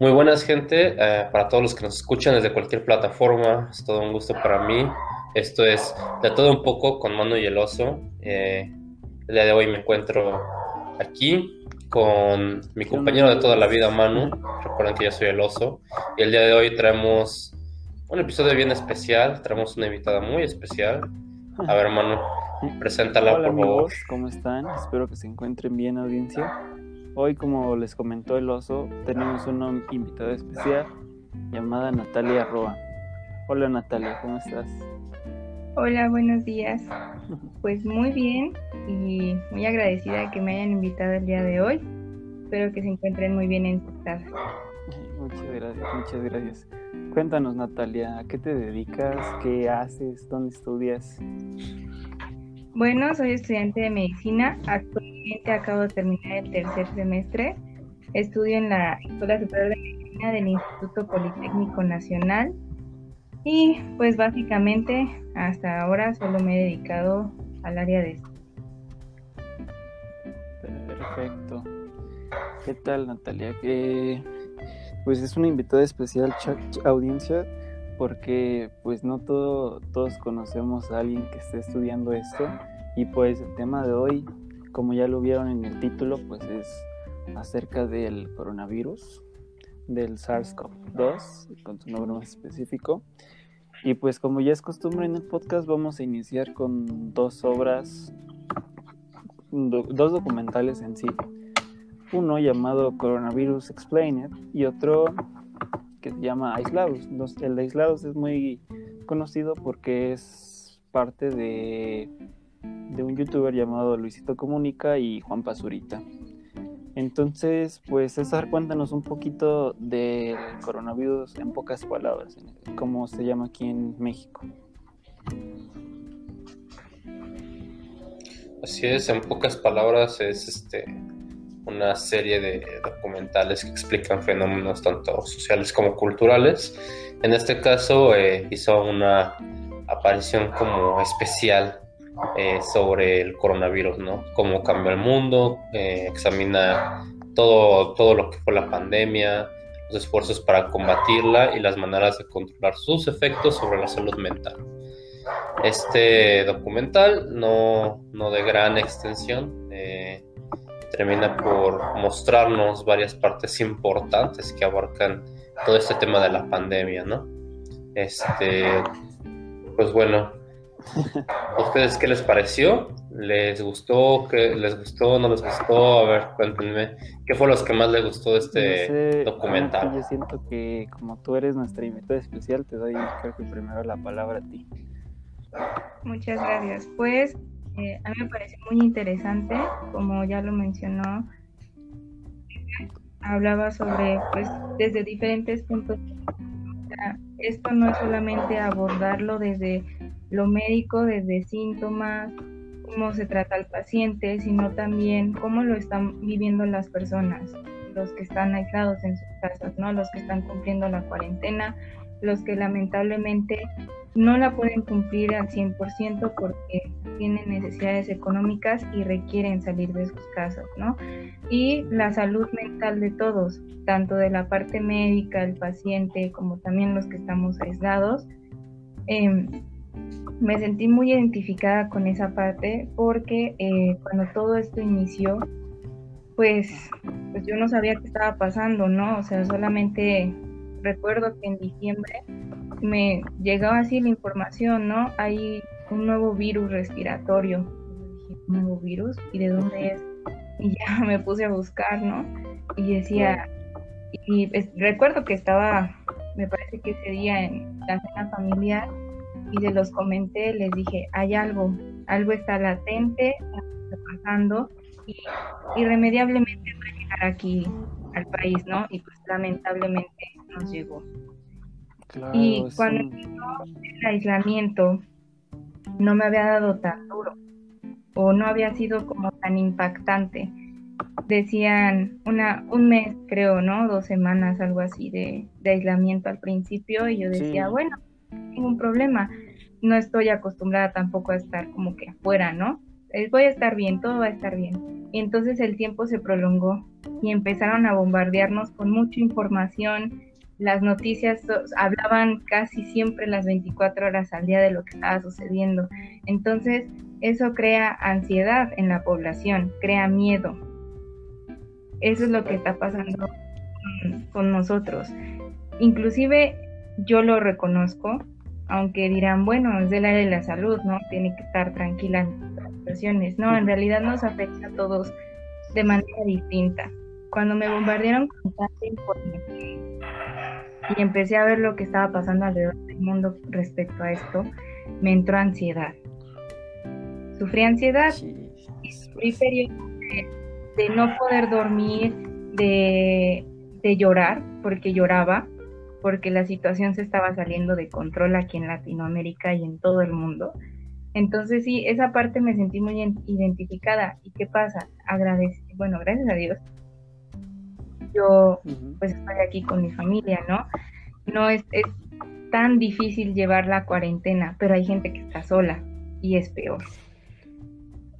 Muy buenas gente, eh, para todos los que nos escuchan desde cualquier plataforma, es todo un gusto para mí. Esto es de todo un poco con Mano y el Oso. Eh, el día de hoy me encuentro aquí con mi compañero de toda la vida, Manu. Recuerden que yo soy el Oso. Y el día de hoy traemos un episodio bien especial, traemos una invitada muy especial. A ver, Manu, preséntala Hola por favor. amigos, ¿cómo están? Espero que se encuentren bien audiencia. Hoy, como les comentó el oso, tenemos una invitada especial llamada Natalia Roa. Hola Natalia, ¿cómo estás? Hola, buenos días. Pues muy bien y muy agradecida de que me hayan invitado el día de hoy. Espero que se encuentren muy bien en su casa. Muchas gracias, muchas gracias. Cuéntanos Natalia, ¿a qué te dedicas? ¿Qué haces? ¿Dónde estudias? Bueno, soy estudiante de medicina. Actualmente acabo de terminar el tercer semestre. Estudio en la Escuela Superior de Medicina del Instituto Politécnico Nacional. Y pues básicamente hasta ahora solo me he dedicado al área de estudio. Perfecto. ¿Qué tal Natalia? Eh, pues es una invitada especial, cha- ch- audiencia, porque pues no todo, todos conocemos a alguien que esté estudiando esto y pues el tema de hoy, como ya lo vieron en el título, pues es acerca del coronavirus, del SARS-CoV-2, con su nombre más específico. Y pues como ya es costumbre en el podcast, vamos a iniciar con dos obras, do- dos documentales en sí. Uno llamado Coronavirus Explained y otro que se llama Aislados. El de Aislados es muy conocido porque es parte de, de un youtuber llamado Luisito Comunica y Juan Pazurita. Entonces, pues César, cuéntanos un poquito del coronavirus en pocas palabras, cómo se llama aquí en México. Así es, en pocas palabras es este una serie de documentales que explican fenómenos tanto sociales como culturales. En este caso eh, hizo una aparición como especial eh, sobre el coronavirus, ¿no? Cómo cambió el mundo, eh, examina todo, todo lo que fue la pandemia, los esfuerzos para combatirla y las maneras de controlar sus efectos sobre la salud mental. Este documental, no, no de gran extensión, eh, termina por mostrarnos varias partes importantes que abarcan todo este tema de la pandemia, ¿no? Este, pues bueno, ¿a ustedes qué les pareció? ¿Les gustó? ¿Qué les gustó? ¿No les gustó? A ver, cuéntenme, ¿qué fue lo que más les gustó de este No sé, documental? Yo siento que como tú eres nuestra invitada especial, te doy creo que primero la palabra a ti. Muchas gracias. Pues eh, a mí me pareció muy interesante, como ya lo mencionó, hablaba sobre, pues, desde diferentes puntos. Esto no es solamente abordarlo desde lo médico, desde síntomas, cómo se trata al paciente, sino también cómo lo están viviendo las personas, los que están aislados en sus casas, ¿no? Los que están cumpliendo la cuarentena, los que lamentablemente no la pueden cumplir al 100% porque tienen necesidades económicas y requieren salir de sus casas, ¿no? Y la salud mental de todos, tanto de la parte médica, el paciente, como también los que estamos aislados. Eh, me sentí muy identificada con esa parte porque eh, cuando todo esto inició, pues, pues yo no sabía qué estaba pasando, ¿no? O sea, solamente recuerdo que en diciembre me llegaba así la información, ¿no? Hay un nuevo virus respiratorio. Yo dije, ¿Un nuevo virus? ¿Y de dónde es? Y ya me puse a buscar, ¿no? Y decía, y es- recuerdo que estaba, me parece que ese día en la cena familiar, y se los comenté, les dije, hay algo, algo está latente, algo está pasando, y irremediablemente va a llegar aquí al país, ¿no? Y pues lamentablemente nos llegó. Claro, Y cuando el aislamiento no me había dado tan duro o no había sido como tan impactante. Decían una, un mes, creo, ¿no? Dos semanas, algo así de, de aislamiento al principio y yo decía, Sí. bueno, ningún problema. No estoy acostumbrada tampoco a estar como que afuera, ¿no? eh, voy a estar bien, todo va a estar bien. Y entonces el tiempo se prolongó y empezaron a bombardearnos con mucha información. Las noticias hablaban casi siempre las 24 horas al día de lo que estaba sucediendo. Entonces eso crea ansiedad en la población, crea miedo. Eso es lo que está pasando con nosotros. Inclusive yo lo reconozco, aunque dirán, bueno, es del área de la salud, ¿no? Tiene que estar tranquila en las situaciones. No, en realidad nos afecta a todos de manera distinta. Cuando me bombardearon con tanta información y empecé a ver lo que estaba pasando alrededor del mundo respecto a esto, me entró ansiedad. Sufrí ansiedad y sufrí periodos de, no poder dormir, de, de llorar, porque lloraba, porque la situación se estaba saliendo de control aquí en Latinoamérica y en todo el mundo. Entonces sí, esa parte me sentí muy identificada. ¿Y qué pasa? Agradece, bueno, gracias a Dios. Yo pues estoy aquí con mi familia, ¿no? No es, es tan difícil llevar la cuarentena, pero hay gente que está sola y es peor.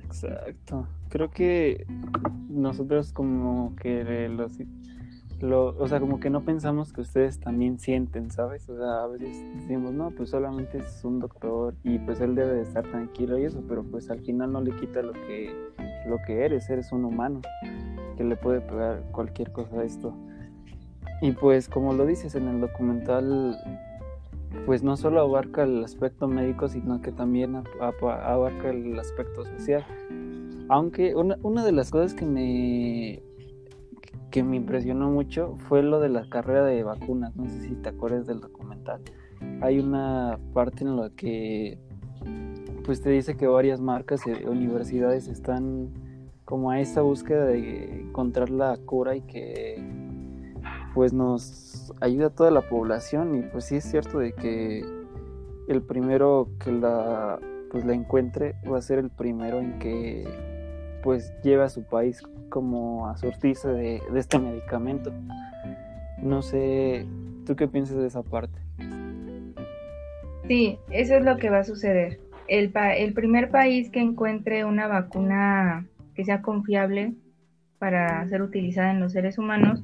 Exacto. Creo que nosotros como que los lo, o sea, como que no pensamos que ustedes también sienten, ¿sabes? O sea, a veces decimos, no, pues solamente es un doctor y pues él debe de estar tranquilo y eso, pero pues al final no le quita lo que, lo que eres, eres un humano que le puede pegar cualquier cosa a esto. Y pues como lo dices en el documental, pues no solo abarca el aspecto médico, sino que también abarca el aspecto social. Aunque una, una de las cosas que me que me impresionó mucho fue lo de la carrera de vacunas. No sé si te acuerdas del documental. Hay una parte en la que pues te dice que varias marcas y universidades están como a esa búsqueda de encontrar la cura y que pues nos ayuda a toda la población y pues sí es cierto de que el primero que la pues la encuentre va a ser el primero en que pues lleve a su país como a surtirse de, este medicamento. No sé, ¿tú qué piensas de esa parte? Sí, eso es lo que va a suceder. El, el primer país que encuentre una vacuna que sea confiable para ser utilizada en los seres humanos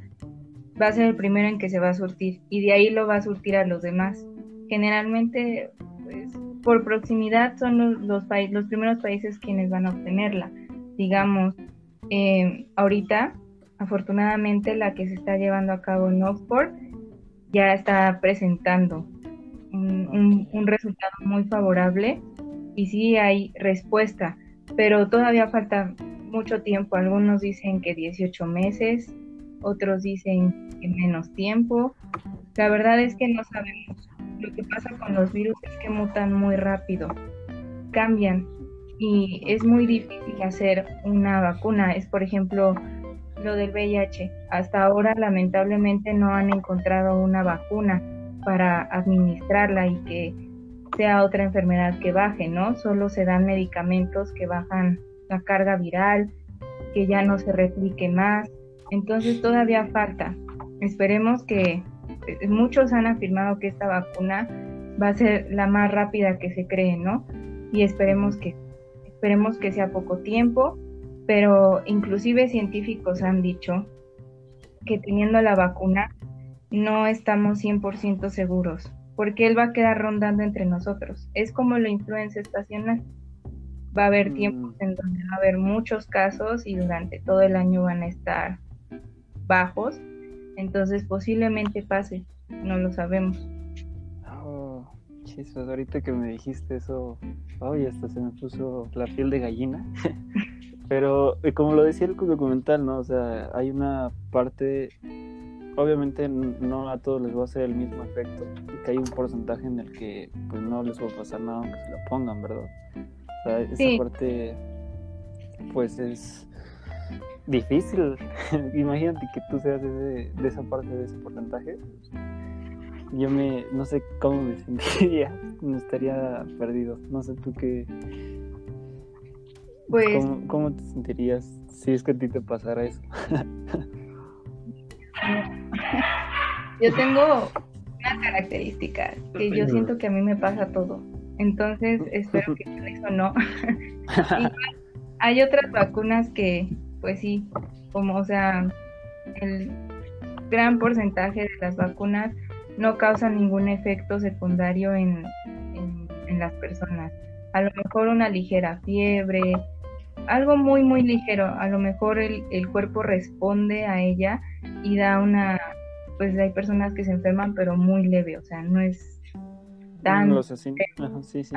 va a ser el primero en que se va a surtir y de ahí lo va a surtir a los demás. Generalmente, pues, por proximidad son los, los, los primeros países quienes van a obtenerla. Digamos, eh, ahorita, afortunadamente, la que se está llevando a cabo en Oxford ya está presentando un, resultado muy favorable y sí hay respuesta, pero todavía falta mucho tiempo. Algunos dicen que 18 meses, otros dicen que menos tiempo. La verdad es que no sabemos. Lo que pasa con los virus es que mutan muy rápido, cambian y es muy difícil hacer una vacuna. Es, por ejemplo, lo del VIH. Hasta ahora, lamentablemente, no han encontrado una vacuna para administrarla y que sea otra enfermedad que baje, ¿no? Solo se dan medicamentos que bajan la carga viral, que ya no se replique más. Entonces todavía falta. Esperemos que eh, muchos han afirmado que esta vacuna va a ser la más rápida que se cree, ¿no? Y esperemos que Esperemos que sea poco tiempo, pero inclusive científicos han dicho que teniendo la vacuna no estamos 100% seguros, porque él va a quedar rondando entre nosotros. Es como la influencia estacional. Va a haber mm. tiempos en donde va a haber muchos casos y durante todo el año van a estar bajos, entonces posiblemente pase, no lo sabemos ahorita que me dijiste eso, ay, hasta se me puso la piel de gallina. Pero eh, como lo decía el documental, ¿no? O sea, hay una parte, obviamente no a todos les va a hacer el mismo efecto, que hay un porcentaje en el que pues no les va a pasar nada aunque se lo pongan, ¿verdad? Sea, esa parte, pues es difícil. Imagínate que tú seas de esa parte de ese porcentaje yo me, no sé cómo me sentiría, me estaría perdido. No sé tú qué. Pues. ¿Cómo, te sentirías si es que a ti te pasara eso? yo tengo una característica que yo siento que a mí me pasa todo. Entonces espero que eso no. hay otras vacunas que, pues sí, como o sea, el gran porcentaje de las vacunas no causan ningún efecto secundario en, en, las personas. A lo mejor una ligera fiebre, algo muy, muy ligero. A lo mejor el, el cuerpo responde a ella y da una, pues hay personas que se enferman, pero muy leve, o sea, no es tan... sí, sí.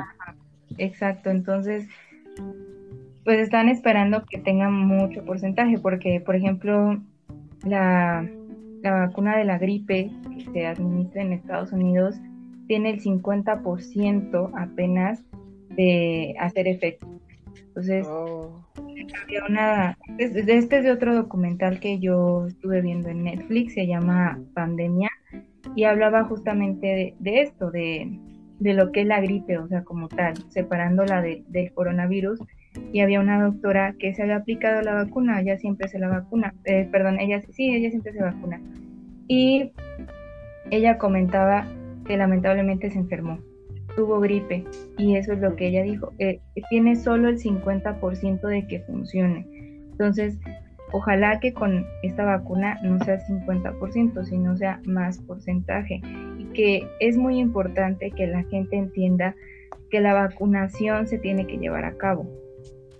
exacto, entonces, pues están esperando que tengan mucho porcentaje, porque, por ejemplo, la, la vacuna de la gripe que se administra en Estados Unidos tiene el 50% apenas de hacer efecto. Entonces, oh. había una, este es de otro documental que yo estuve viendo en Netflix, se llama Pandemia, y hablaba justamente de, esto, de, lo que es la gripe, o sea, como tal, separándola del coronavirus. Y había una doctora que se había aplicado la vacuna, ella siempre se la vacuna, eh, perdón, ella sí, ella siempre se vacuna. Y ella comentaba que lamentablemente se enfermó tuvo gripe y eso es lo que ella dijo, eh, tiene solo el 50% de que funcione. Entonces, ojalá que con esta vacuna no sea 50%, sino sea más porcentaje. Que es muy importante que la gente entienda que la vacunación se tiene que llevar a cabo.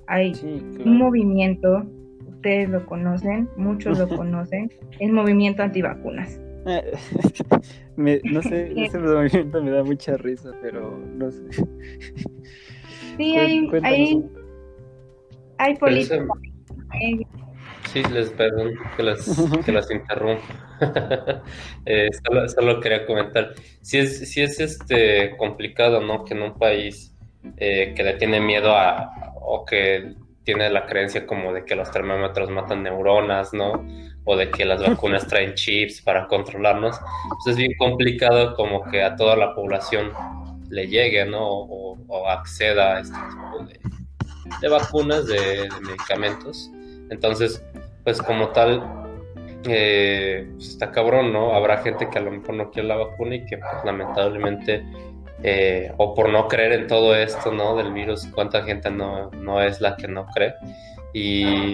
Hay un movimiento, ustedes lo conocen, muchos lo conocen, el movimiento antivacunas. no sé, ese movimiento me da mucha risa, pero no sé. Sí, hay, hay, hay políticos. Sí, les perdón que las, que las interrumpa. eh, solo, solo, quería comentar. Si es, si es este complicado, ¿no? Que en un país eh, que le tiene miedo a, o que tiene la creencia como de que los termómetros matan neuronas, ¿no? o de que las vacunas traen chips para controlarnos, pues es bien complicado como que a toda la población le llegue, ¿no? O, acceda a este tipo de, vacunas, de, medicamentos. Entonces, pues como tal, eh, pues está cabrón, ¿no? Habrá gente que a lo mejor no quiere la vacuna y que pues, lamentablemente, eh, o por no creer en todo esto, ¿no? Del virus, cuánta gente no, no es la que no cree. Y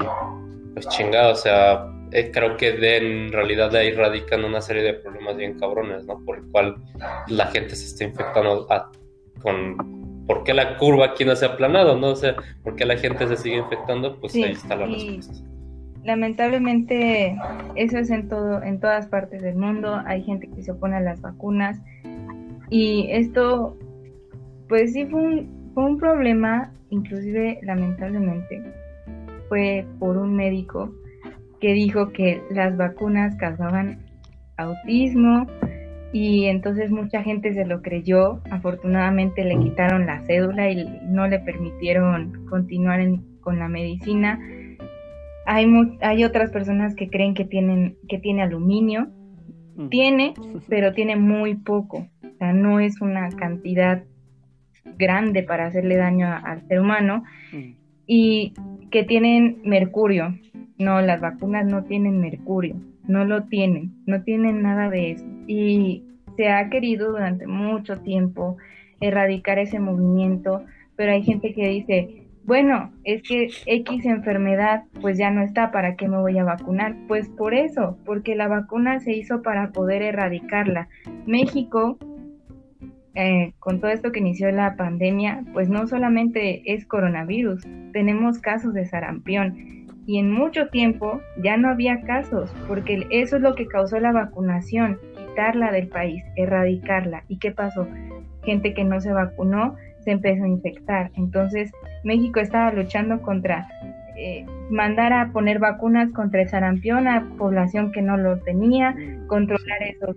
pues chingado, o sea, eh, creo que de, en realidad de ahí radican una serie de problemas bien cabrones, ¿no? Por el cual la gente se está infectando con... ¿Por qué la curva aquí no se ha aplanado, no? O sea, ¿por qué la gente se sigue infectando? Pues ahí está la respuesta. Lamentablemente eso es en todo, en todas partes del mundo. Hay gente que se opone a las vacunas y esto, pues sí fue un, fue un problema, inclusive lamentablemente, fue por un médico que dijo que las vacunas causaban autismo y entonces mucha gente se lo creyó. Afortunadamente le quitaron la cédula y no le permitieron continuar con la medicina. Hay, hay otras personas que creen que, tienen, que tiene aluminio. Mm. Tiene, pero tiene muy poco. O sea, no es una cantidad grande para hacerle daño al ser humano. Mm. Y que tienen mercurio. No, las vacunas no tienen mercurio, no lo tienen, no tienen nada de eso. Y se ha querido durante mucho tiempo erradicar ese movimiento, pero hay gente que dice, bueno, es que X enfermedad pues ya no está, ¿para qué me voy a vacunar? Pues por eso, porque la vacuna se hizo para poder erradicarla. México, eh, con todo esto que inició la pandemia, pues no solamente es coronavirus, tenemos casos de sarampión y en mucho tiempo ya no había casos, porque eso es lo que causó la vacunación, quitarla del país, erradicarla. ¿Y qué pasó? Gente que no se vacunó se empezó a infectar. Entonces México estaba luchando contra eh, mandar a poner vacunas contra el sarampión a población que no lo tenía, controlar esos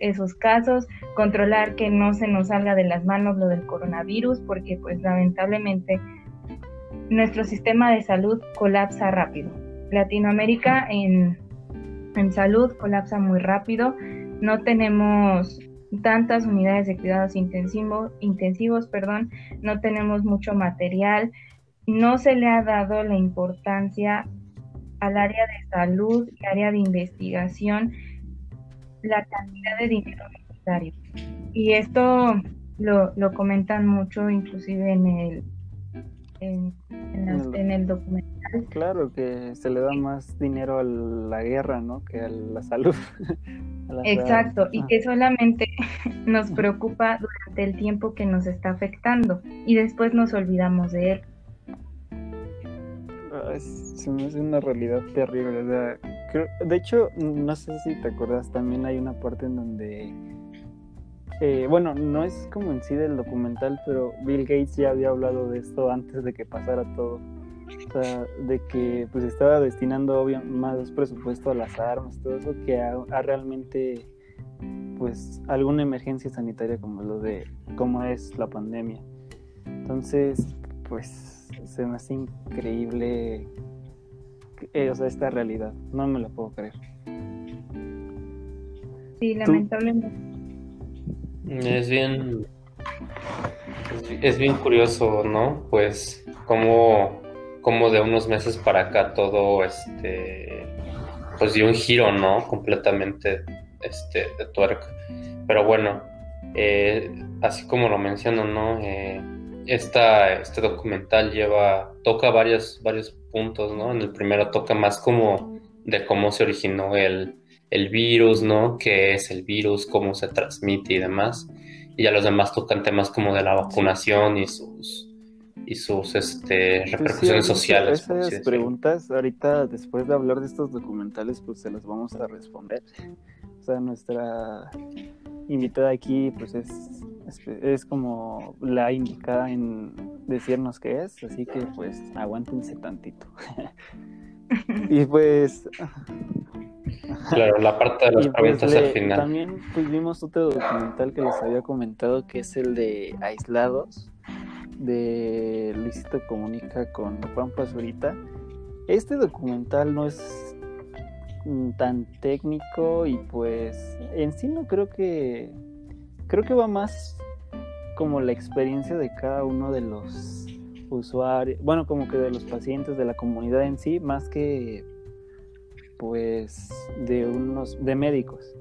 esos casos, controlar que no se nos salga de las manos lo del coronavirus, porque pues lamentablemente nuestro sistema de salud colapsa rápido. Latinoamérica en, salud colapsa muy rápido. No tenemos tantas unidades de cuidados intensivos, intensivos perdón, no tenemos mucho material, no se le ha dado la importancia al área de salud y área de investigación, la cantidad de dinero necesario. Y esto lo, lo comentan mucho inclusive en el en, en, el documental. Claro, que se le da más dinero a la guerra, ¿no? Que a la salud. Exacto, y que solamente nos preocupa durante el tiempo que nos está afectando y después nos olvidamos de él. hace una realidad terrible. de hecho, no sé si te acuerdas, también hay una parte en donde eh, bueno, no es como en sí del documental, pero Bill Gates ya había hablado de esto antes de que pasara todo. O sea, de que pues estaba destinando más presupuesto a las armas, todo eso, que a, realmente pues alguna emergencia sanitaria como lo de cómo es la pandemia. Entonces, pues se me hace increíble eh, o sea, esta realidad. No me la puedo creer. Sí, lamentablemente. Es bien. Es, bien curioso, ¿no? Pues, como, como de unos meses para acá todo este. Pues dio un giro, ¿no? Completamente este, de tuerca. Pero bueno, eh, así como lo menciono, ¿no? Eh, esta, este documental lleva. toca varios, varios puntos, ¿no? En el primero toca más como de cómo se originó el, el virus, ¿no? ¿Qué es el virus? ¿Cómo se transmite y demás? Y ya los demás tocan temas como de la vacunación y sus y sus este, pues repercusiones sociales. Esas preguntas, ahorita después de hablar de estos documentales, pues se las vamos a responder. O sea, nuestra invitada aquí, pues es, es, es como la indicada en decirnos qué es, así que pues aguántense tantito. y pues Claro, la parte de las pues, preguntas al final. También pues, vimos otro documental que les había comentado, que es el de Aislados, de Luisito Comunica con Juan Pazurita. Este documental no es tan técnico y pues en sí no creo que creo que va más como la experiencia de cada uno de los usuarios, bueno, como que de los pacientes de la comunidad en sí, más que pues de unos de médicos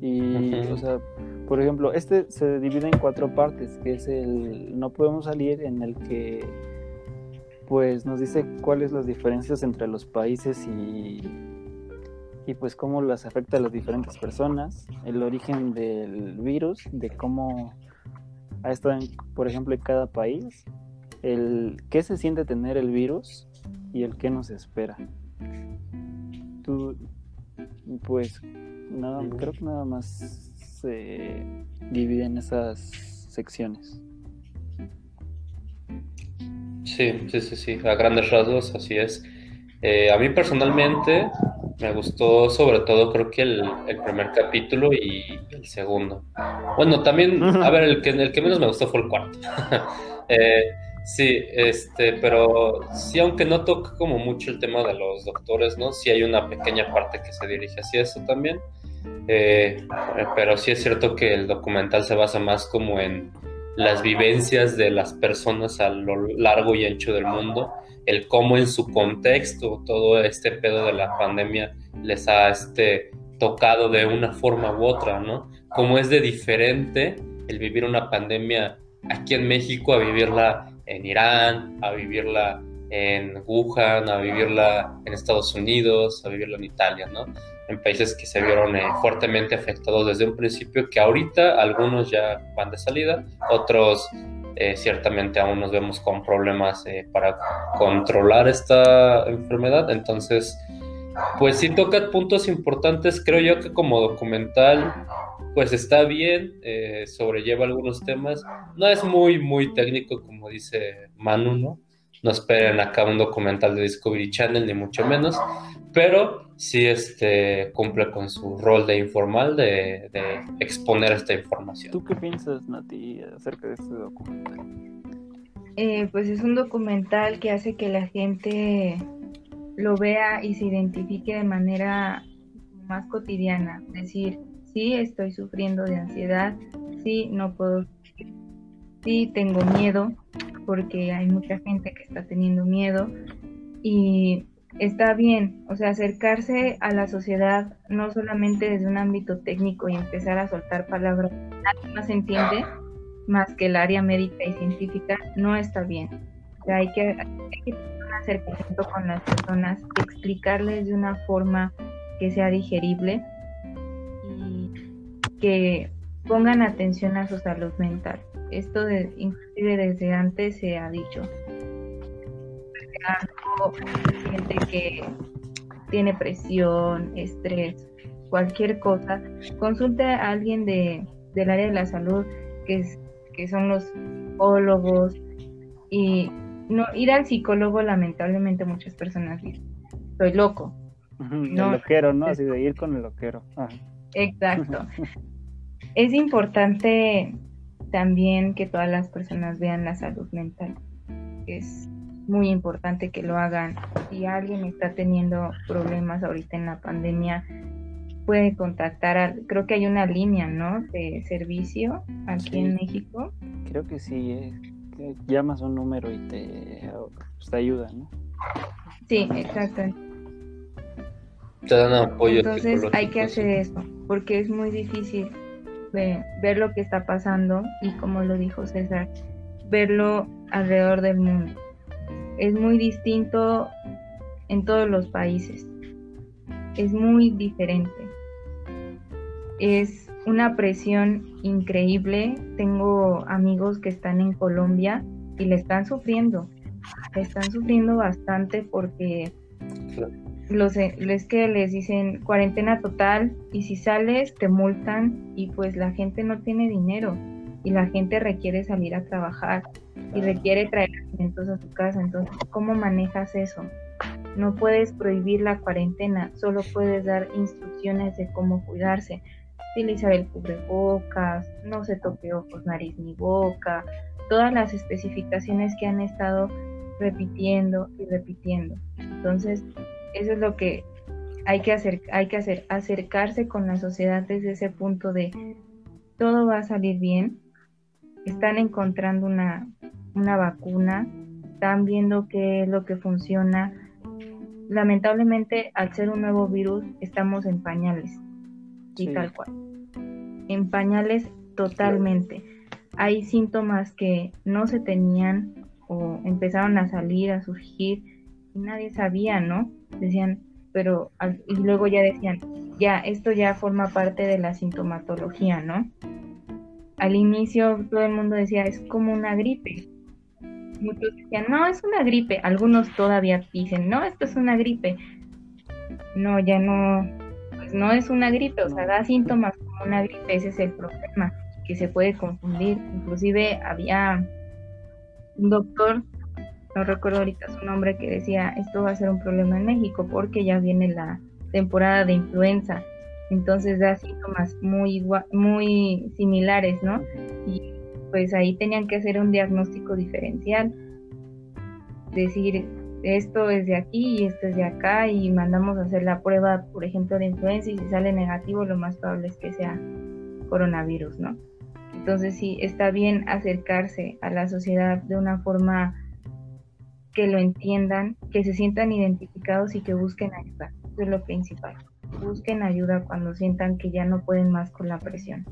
y o sea por ejemplo este se divide en cuatro partes que es el no podemos salir en el que pues nos dice cuáles las diferencias entre los países y y pues cómo las afecta a las diferentes personas el origen del virus de cómo ha estado por ejemplo en cada país el qué se siente tener el virus y el que nos espera. Tú, pues, nada, creo que nada más se divide en esas secciones. Sí, sí, sí, sí, a grandes rasgos, así es. Eh, a mí personalmente me gustó sobre todo creo que el, primer capítulo y el segundo. Bueno, también, a ver, el que, el que menos me gustó fue el cuarto. eh, Sí, este, pero sí, aunque no toca como mucho el tema de los doctores, ¿no? Sí hay una pequeña parte que se dirige hacia eso también. Eh, pero sí es cierto que el documental se basa más como en las vivencias de las personas a lo largo y ancho del mundo, el cómo en su contexto todo este pedo de la pandemia les ha este, tocado de una forma u otra, ¿no? Cómo es de diferente el vivir una pandemia aquí en México a vivirla en Irán, a vivirla en Wuhan, a vivirla en Estados Unidos, a vivirla en Italia, ¿no? En países que se vieron eh, fuertemente afectados desde un principio, que ahorita algunos ya van de salida, otros eh, ciertamente aún nos vemos con problemas eh, para controlar esta enfermedad. Entonces, pues sí toca puntos importantes, creo yo que como documental pues está bien, eh, sobrelleva algunos temas. No es muy, muy técnico, como dice Manu, ¿no? No esperen acá un documental de Discovery Channel, ni mucho menos, pero sí este, cumple con su rol de informal, de, exponer esta información. ¿Tú qué piensas, Nati, acerca de este documental? Eh, pues es un documental que hace que la gente lo vea y se identifique de manera más cotidiana, es decir, sí estoy sufriendo de ansiedad, sí no puedo, sí tengo miedo, porque hay mucha gente que está teniendo miedo y está bien, o sea, acercarse a la sociedad no solamente desde un ámbito técnico y empezar a soltar palabras que nadie más entiende, más que el área médica y científica, no está bien. hay que, hay que tener un acercamiento con las personas, explicarles de una forma que sea digerible y que pongan atención a su salud mental. Esto de, inclusive desde antes se ha dicho. Gente que tiene presión, estrés, cualquier cosa, consulte a alguien de, del área de la salud, que, es, que son los psicólogos, y no ir al psicólogo lamentablemente muchas personas dicen, soy loco. el loquero, ¿no? Así de ir con el loquero. Exacto. es importante también que todas las personas vean la salud mental. Es muy importante que lo hagan. Si alguien está teniendo problemas ahorita en la pandemia, puede contactar, a, creo que hay una línea, ¿no? De servicio aquí en México. Creo que sí, eh, llamas un número y te, pues, te ayuda, ¿no? Sí, exacto. Te dan apoyo. Entonces hay que hacer eso, porque es muy difícil ver lo que está pasando y como lo dijo César, verlo alrededor del mundo. Es muy distinto en todos los países. Es muy diferente. Es una presión increíble. Tengo amigos que están en Colombia y le están sufriendo. Están sufriendo bastante porque los que les dicen cuarentena total y si sales te multan y pues la gente no tiene dinero y la gente requiere salir a trabajar y requiere traer alimentos a su casa. Entonces, ¿cómo manejas eso? No puedes prohibir la cuarentena, solo puedes dar instrucciones de cómo cuidarse. Utilizar el cubrebocas, no se toque ojos, nariz ni boca, todas las especificaciones que han estado repitiendo y repitiendo. Entonces, eso es lo que hay que hacer, hay que hacer, acercarse con la sociedad desde ese punto de todo va a salir bien, están encontrando una, una vacuna, están viendo qué es lo que funciona. Lamentablemente, al ser un nuevo virus, estamos en pañales, y tal cual. En pañales totalmente. Hay síntomas que no se tenían o empezaron a salir, a surgir, y nadie sabía, ¿no? decían, pero y luego ya decían, ya, esto ya forma parte de la sintomatología, ¿no? Al inicio todo el mundo decía, es como una gripe. Muchos decían, no, es una gripe. Algunos todavía dicen, no, esto es una gripe. No, ya no, pues no es una gripe, o sea, da síntomas como una gripe, ese es el problema, que se puede confundir. Inclusive había un doctor no recuerdo ahorita su nombre, que decía, esto va a ser un problema en México porque ya viene la temporada de influenza. Entonces da síntomas muy, muy similares, ¿no? Y pues ahí tenían que hacer un diagnóstico diferencial. Decir, esto es de aquí y esto es de acá y mandamos a hacer la prueba, por ejemplo, de influenza y si sale negativo, lo más probable es que sea coronavirus, ¿no? Entonces sí, está bien acercarse a la sociedad de una forma que lo entiendan, que se sientan identificados y que busquen ayuda. Eso es lo principal. Busquen ayuda cuando sientan que ya no pueden más con la presión.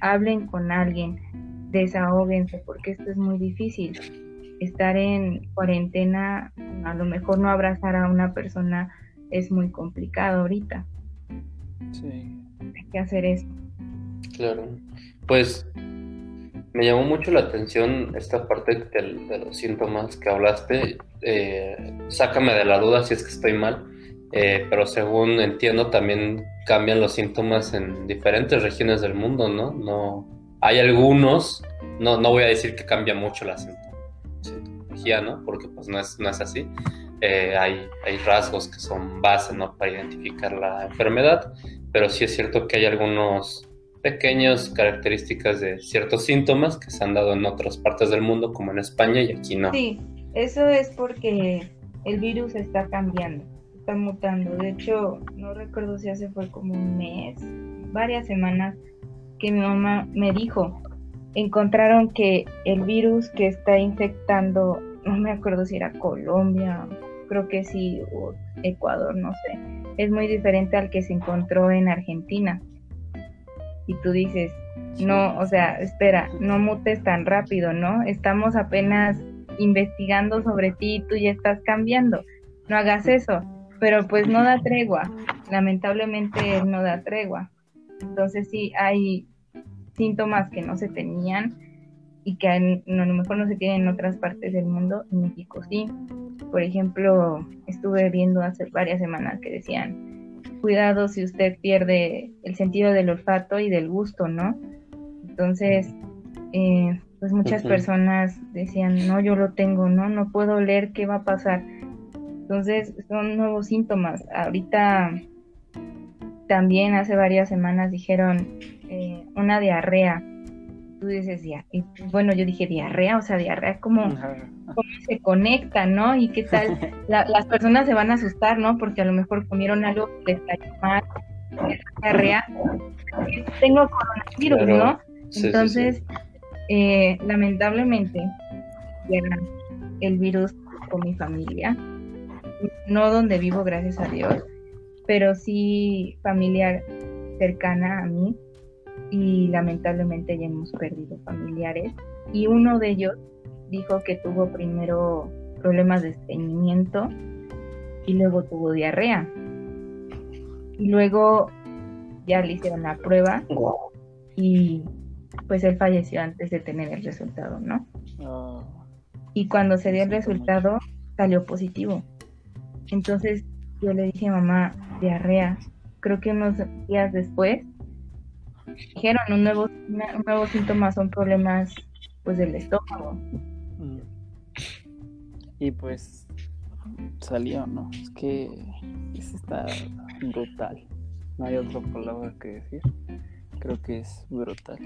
Hablen con alguien, desahóguense, porque esto es muy difícil. Estar en cuarentena, a lo mejor no abrazar a una persona es muy complicado ahorita. Sí. Hay que hacer eso. Claro. Pues me llamó mucho la atención esta parte de, los síntomas que hablaste. Eh, sácame de la duda si es que estoy mal, eh, pero según entiendo también cambian los síntomas en diferentes regiones del mundo, ¿no? No hay algunos, no, no voy a decir que cambia mucho la sintomología, ¿no? Porque pues no es, no es así. Eh, hay, hay rasgos que son base, ¿no? Para identificar la enfermedad, pero sí es cierto que hay algunos pequeñas características de ciertos síntomas que se han dado en otras partes del mundo, como en España, y aquí no. Sí, eso es porque el virus está cambiando, está mutando. De hecho, no recuerdo si hace fue como un mes, varias semanas, que mi mamá me dijo, encontraron que el virus que está infectando, no me acuerdo si era Colombia, creo que sí, o Ecuador, no sé, es muy diferente al que se encontró en Argentina y tú dices, no, o sea, espera, no mutes tan rápido, ¿no? Estamos apenas investigando sobre ti y tú ya estás cambiando. No hagas eso. Pero pues no da tregua. Lamentablemente no da tregua. Entonces sí hay síntomas que no se tenían y que a lo mejor no se tienen en otras partes del mundo, en México sí. Por ejemplo, estuve viendo hace varias semanas que decían, cuidado si usted pierde el sentido del olfato y del gusto, ¿no? Entonces, eh, pues muchas personas decían, no, yo lo tengo, no, no puedo leer qué va a pasar. Entonces, son nuevos síntomas. Ahorita también hace varias semanas dijeron eh, una diarrea. Tú dices, ya, y, bueno, yo dije diarrea, o sea, diarrea, como cómo se conecta, no? Y qué tal, las personas se van a asustar, ¿no? Porque a lo mejor comieron algo que les cayó mal, diarrea, tengo coronavirus, ¿no? Entonces, eh, lamentablemente, el virus con mi familia, no donde vivo, gracias a Dios, pero sí familiar cercana a mí, y lamentablemente ya hemos perdido familiares y uno de ellos dijo que tuvo primero problemas de estreñimiento y luego tuvo diarrea y luego ya le hicieron la prueba y pues él falleció antes de tener el resultado, ¿no? Ah. Y cuando se dio el resultado salió positivo. Entonces yo le dije a mamá, diarrea. Creo que unos días después dijeron un nuevo, un nuevo síntoma son problemas pues del estómago. Mm. Y pues salió, ¿no? Es que es está brutal. No hay otra palabra que decir. Creo que es brutal.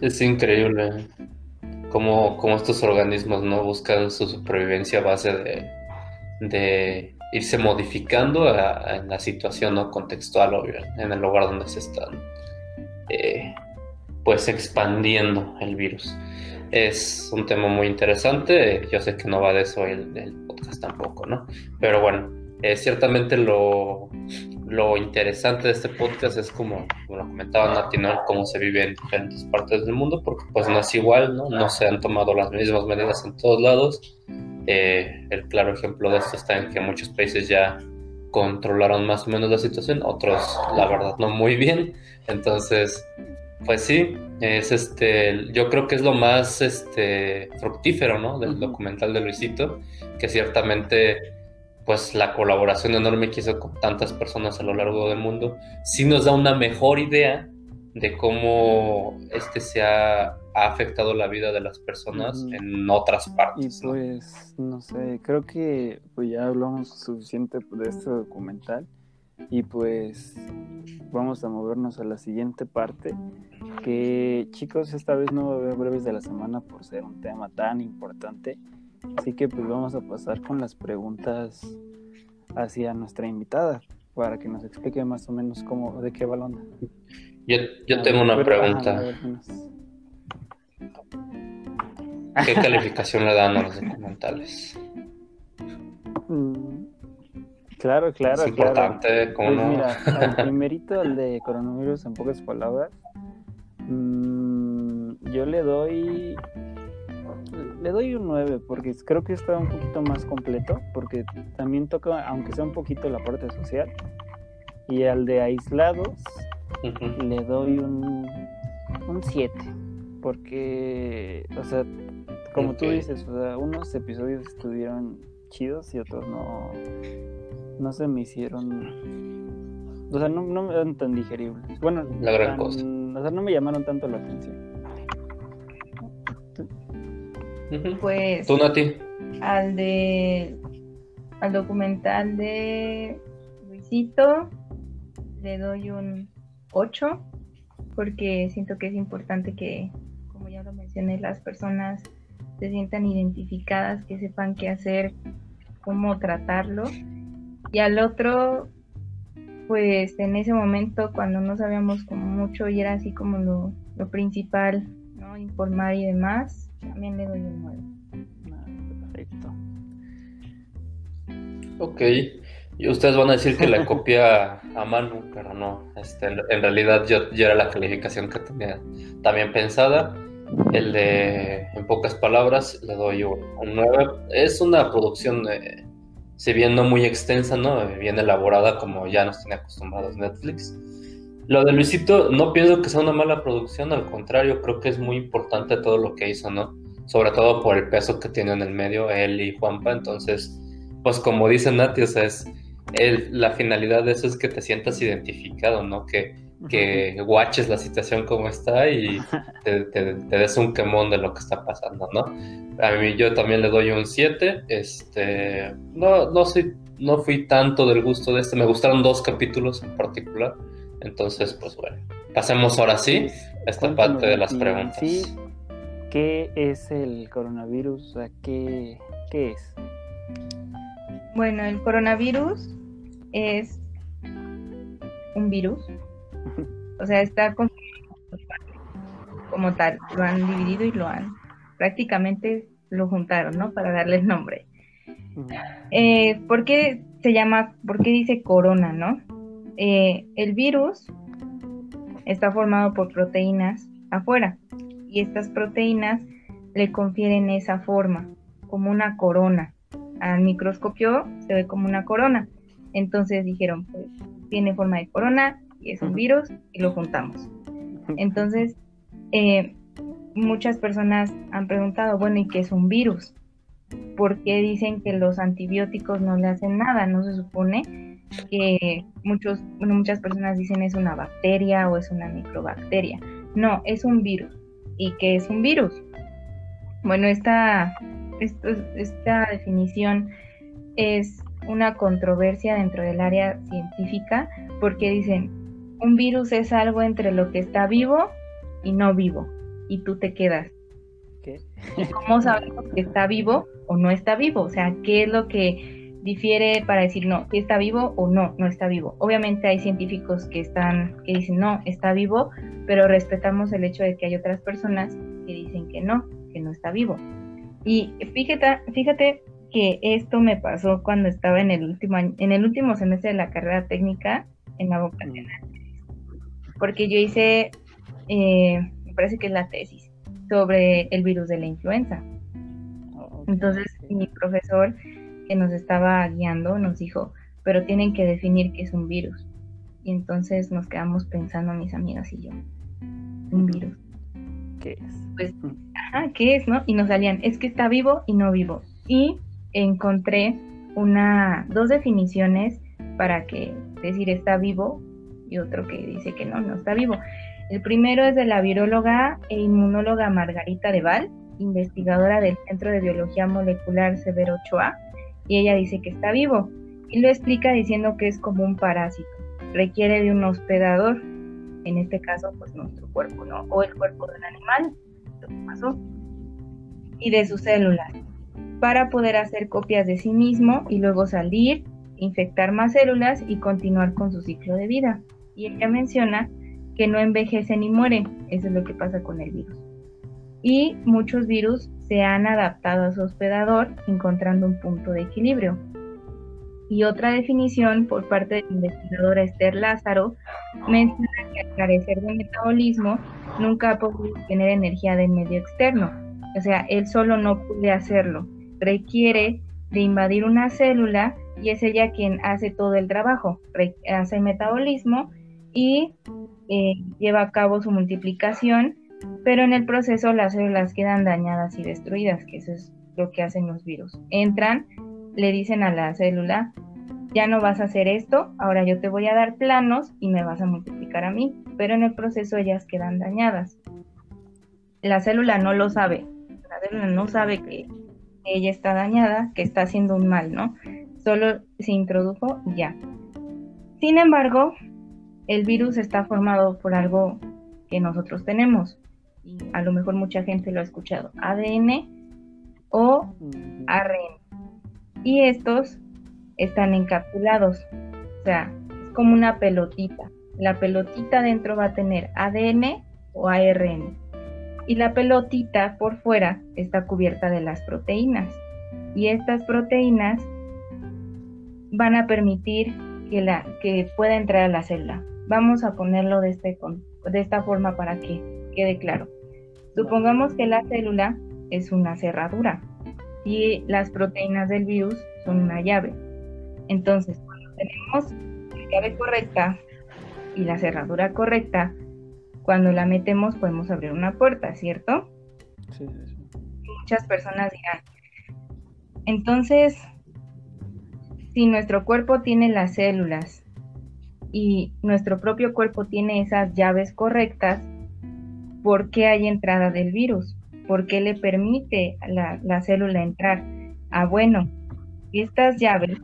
Es increíble cómo, cómo estos organismos no buscan su supervivencia a base de, de irse modificando en la situación no contextual, obvio, en el lugar donde se están eh, pues expandiendo el virus. Es un tema muy interesante, yo sé que no va de eso el, podcast tampoco, ¿no? Pero bueno, eh, ciertamente lo, lo, interesante de este podcast es como, como lo comentaba Nati, ¿no? Cómo se vive en diferentes partes del mundo, porque pues no es igual, ¿no? No se han tomado las mismas medidas en todos lados. Eh, el claro ejemplo de esto está en que muchos países ya controlaron más o menos la situación, otros la verdad no muy bien. Entonces, pues sí, es este, yo creo que es lo más este fructífero, ¿no? Del documental de Luisito, que ciertamente pues la colaboración enorme que hizo con tantas personas a lo largo del mundo, sí nos da una mejor idea de cómo este se ha, afectado la vida de las personas en otras partes. Y pues, ¿no? sé, creo que pues ya hablamos suficiente de este documental y pues vamos a movernos a la siguiente parte que chicos esta vez no va a haber breves de la semana por ser un tema tan importante así que pues vamos a pasar con las preguntas hacia nuestra invitada para que nos explique más o menos cómo de qué balón yo, tengo una pregunta. ¿Qué calificación le dan a los documentales? Mm, claro, claro. Es importante, ¿cómo pues Mira, el primerito, el de coronavirus, en pocas palabras, mm, yo le doy. Le doy un 9 porque creo que está un poquito más completo, porque también toca, aunque sea un poquito la parte social. Y al de aislados, le doy un 7. Porque, o sea, como tú dices, o sea, unos episodios estuvieron chidos y otros no, no se me hicieron, o sea, no, no me eran tan digeribles. Bueno, la gran cosa. O sea, no me llamaron tanto la atención. Pues. ¿Tú, Nati? Al de. Al documental de Luisito le doy un 8, porque siento que es importante que, como ya lo mencioné, las personas se sientan identificadas, que sepan qué hacer, cómo tratarlo. Y al otro, pues en ese momento cuando no sabíamos como mucho y era así como lo, lo principal, ¿no? Informar y demás, también le doy un 9. Perfecto. Ok, Y ustedes van a decir que la copia a Manu, pero no. Este, en realidad yo, yo era la calificación que tenía también pensada. El de, en pocas palabras, le doy un, 9. Es una producción, eh, si bien no muy extensa, ¿no? Bien elaborada, como ya nos tiene acostumbrados Netflix. Lo de Luisito, no pienso que sea una mala producción, al contrario, creo que es muy importante todo lo que hizo, ¿no? Sobre todo por el peso que tiene en el medio él y Juanpa. Entonces, pues como dice Nati, o sea, es, la finalidad de eso es que te sientas identificado, ¿no? Que que guaches la situación como está y te, des un quemón de lo que está pasando, ¿no? A mí yo también le doy un 7, este, no, no, soy, no fui tanto del gusto de este, me gustaron dos capítulos en particular, entonces pues bueno, pasemos ahora sí a esta parte de las preguntas. Sí, ¿Qué es el coronavirus? ¿Qué, ¿Qué es? Bueno, el coronavirus es un virus o sea, está como tal, lo han dividido y lo han prácticamente lo juntaron, ¿no? Para darle el nombre. Eh, ¿Por qué se llama, por qué dice corona, no? Eh, el virus está formado por proteínas afuera y estas proteínas le confieren esa forma, como una corona. Al microscopio se ve como una corona. Entonces dijeron, pues tiene forma de corona, y es un virus y lo juntamos. Entonces, eh, muchas personas han preguntado, bueno, ¿y qué es un virus? ¿Por qué dicen que los antibióticos no le hacen nada? No se supone que muchos, bueno, muchas personas dicen es una bacteria o es una microbacteria. No, es un virus. ¿Y qué es un virus? Bueno, esta, esta definición es una controversia dentro del área científica porque dicen, un virus es algo entre lo que está vivo y no vivo, y tú te quedas. ¿Qué? ¿Cómo sabemos que está vivo o no está vivo? O sea, ¿qué es lo que difiere para decir no, si está vivo o no, no está vivo? Obviamente hay científicos que están, que dicen no, está vivo, pero respetamos el hecho de que hay otras personas que dicen que no, que no está vivo. Y fíjate, fíjate que esto me pasó cuando estaba en el último en el último semestre de la carrera técnica en la vocacional porque yo hice, eh, me parece que es la tesis, sobre el virus de la influenza. Entonces mi profesor que nos estaba guiando nos dijo, pero tienen que definir qué es un virus. Y entonces nos quedamos pensando mis amigas y yo, un virus. ¿Qué es? Pues, ajá, ¿qué es, no? Y nos salían, es que está vivo y no vivo. Y encontré una, dos definiciones para que decir está vivo y otro que dice que no, no está vivo. El primero es de la viróloga e inmunóloga Margarita Deval, investigadora del Centro de Biología Molecular Severo Ochoa, y ella dice que está vivo y lo explica diciendo que es como un parásito, requiere de un hospedador, en este caso pues nuestro cuerpo, ¿no? O el cuerpo del animal, lo que pasó, y de sus células, para poder hacer copias de sí mismo y luego salir, infectar más células y continuar con su ciclo de vida y ella menciona que no envejece ni muere, eso es lo que pasa con el virus. Y muchos virus se han adaptado a su hospedador encontrando un punto de equilibrio. Y otra definición por parte de la investigadora Esther Lázaro menciona que al carecer de metabolismo nunca ha podido tener energía del medio externo. O sea, él solo no puede hacerlo. Requiere de invadir una célula y es ella quien hace todo el trabajo. hace el metabolismo y eh, lleva a cabo su multiplicación, pero en el proceso las células quedan dañadas y destruidas, que eso es lo que hacen los virus. Entran, le dicen a la célula, ya no vas a hacer esto, ahora yo te voy a dar planos y me vas a multiplicar a mí, pero en el proceso ellas quedan dañadas. La célula no lo sabe, la célula no sabe que ella está dañada, que está haciendo un mal, ¿no? Solo se introdujo ya. Sin embargo, el virus está formado por algo que nosotros tenemos. Y a lo mejor mucha gente lo ha escuchado. ADN o ARN. Y estos están encapsulados. O sea, es como una pelotita. La pelotita dentro va a tener ADN o ARN. Y la pelotita por fuera está cubierta de las proteínas. Y estas proteínas van a permitir que, la, que pueda entrar a la célula. Vamos a ponerlo de, este, de esta forma para que quede claro. Supongamos que la célula es una cerradura y las proteínas del virus son una llave. Entonces, cuando tenemos la llave correcta y la cerradura correcta, cuando la metemos podemos abrir una puerta, ¿cierto? Sí, sí, sí. Muchas personas dirán, entonces, si nuestro cuerpo tiene las células y nuestro propio cuerpo tiene esas llaves correctas, ¿por qué hay entrada del virus? ¿Por qué le permite a la, célula entrar? Ah, bueno, estas llaves,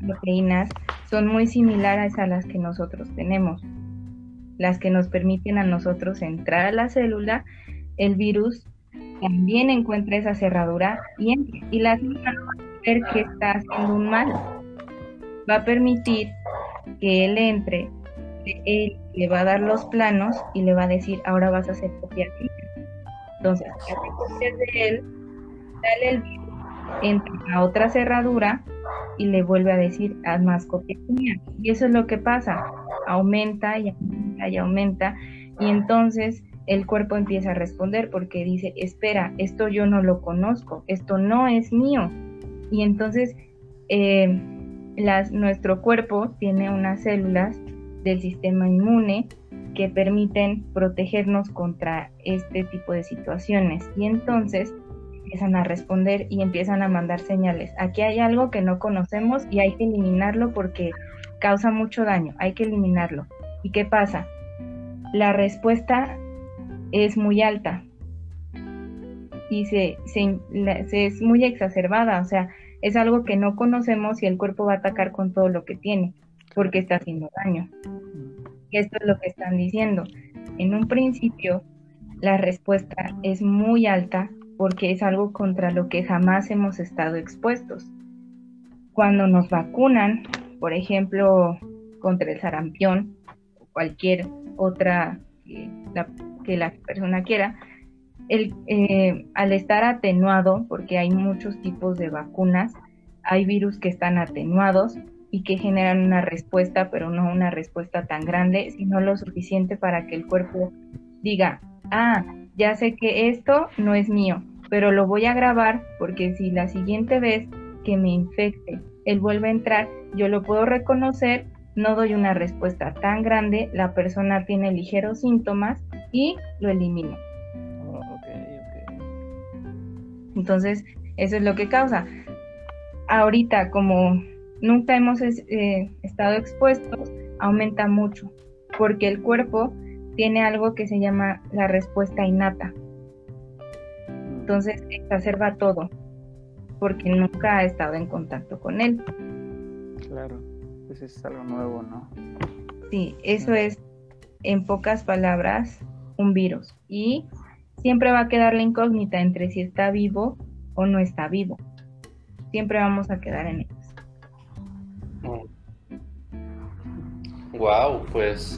proteínas, son muy similares a las que nosotros tenemos, las que nos permiten a nosotros entrar a la célula, el virus también encuentra esa cerradura y, y la célula ver que está haciendo un mal. Va a permitir que él entre, él le va a dar los planos y le va a decir, ahora vas a hacer copia Entonces, copias de él, dale el entra a otra cerradura y le vuelve a decir, haz más copias mías. Y eso es lo que pasa, aumenta y aumenta y aumenta. Y entonces el cuerpo empieza a responder porque dice, espera, esto yo no lo conozco, esto no es mío, y entonces eh, las, nuestro cuerpo tiene unas células del sistema inmune que permiten protegernos contra este tipo de situaciones y entonces empiezan a responder y empiezan a mandar señales. Aquí hay algo que no conocemos y hay que eliminarlo porque causa mucho daño, hay que eliminarlo. ¿Y qué pasa? La respuesta es muy alta y se, se, es muy exacerbada, o sea, es algo que no conocemos y el cuerpo va a atacar con todo lo que tiene, porque está haciendo daño. Y esto es lo que están diciendo. En un principio, la respuesta es muy alta porque es algo contra lo que jamás hemos estado expuestos. Cuando nos vacunan, por ejemplo, contra el sarampión o cualquier otra que la, que la persona quiera, el, eh, al estar atenuado, porque hay muchos tipos de vacunas, hay virus que están atenuados y que generan una respuesta, pero no una respuesta tan grande, sino lo suficiente para que el cuerpo diga, ah, ya sé que esto no es mío, pero lo voy a grabar porque si la siguiente vez que me infecte él vuelve a entrar, yo lo puedo reconocer, no doy una respuesta tan grande, la persona tiene ligeros síntomas y lo elimino. Entonces, eso es lo que causa. Ahorita, como nunca hemos eh, estado expuestos, aumenta mucho, porque el cuerpo tiene algo que se llama la respuesta innata. Entonces, exacerba todo, porque nunca ha estado en contacto con él. Claro, pues es algo nuevo, ¿no? Sí, eso es, en pocas palabras, un virus. Y siempre va a quedar la incógnita entre si está vivo o no está vivo. Siempre vamos a quedar en eso. Wow, pues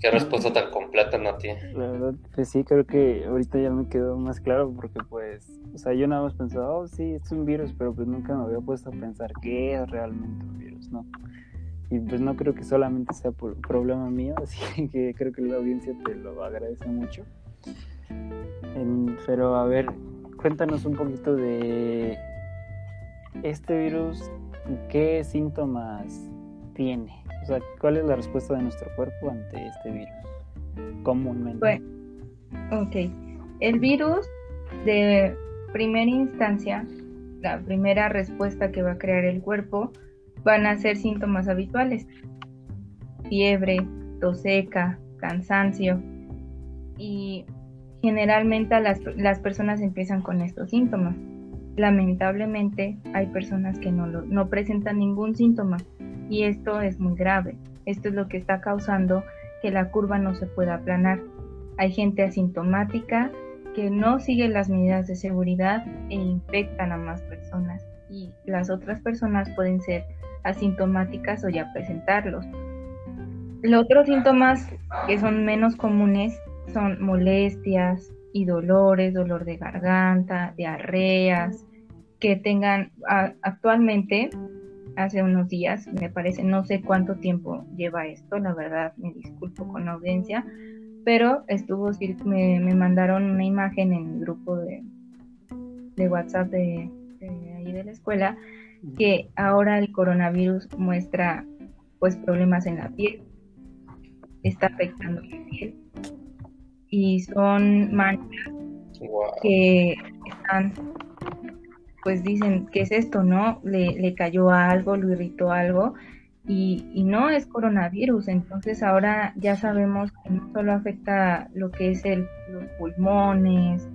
qué respuesta tan completa, Nati. La verdad, pues sí, creo que ahorita ya me quedó más claro porque pues, o sea, yo nada más pensaba, oh sí, es un virus, pero pues nunca me había puesto a pensar qué es realmente un virus, ¿no? Y pues no creo que solamente sea por problema mío, así que creo que la audiencia te lo agradece mucho pero a ver, cuéntanos un poquito de este virus, ¿qué síntomas tiene? O sea, ¿cuál es la respuesta de nuestro cuerpo ante este virus comúnmente? Bueno, ok. El virus de primera instancia, la primera respuesta que va a crear el cuerpo, van a ser síntomas habituales. Fiebre, tos seca, cansancio. Y generalmente las, las personas empiezan con estos síntomas. Lamentablemente hay personas que no, no presentan ningún síntoma y esto es muy grave. Esto es lo que está causando que la curva no se pueda aplanar. Hay gente asintomática que no sigue las medidas de seguridad e infectan a más personas y las otras personas pueden ser asintomáticas o ya presentarlos. Los otros síntomas que son menos comunes son molestias y dolores, dolor de garganta, diarreas, que tengan actualmente hace unos días, me parece, no sé cuánto tiempo lleva esto, la verdad, me disculpo con la audiencia, pero estuvo, me, me mandaron una imagen en el grupo de, de WhatsApp de, ahí de la escuela, que ahora el coronavirus muestra pues problemas en la piel, está afectando la piel y son manchas que están pues dicen, ¿qué es esto? ¿No? Le, le cayó algo, lo irritó algo y, y, no es coronavirus. Entonces ahora ya sabemos que no solo afecta lo que es el, los pulmones,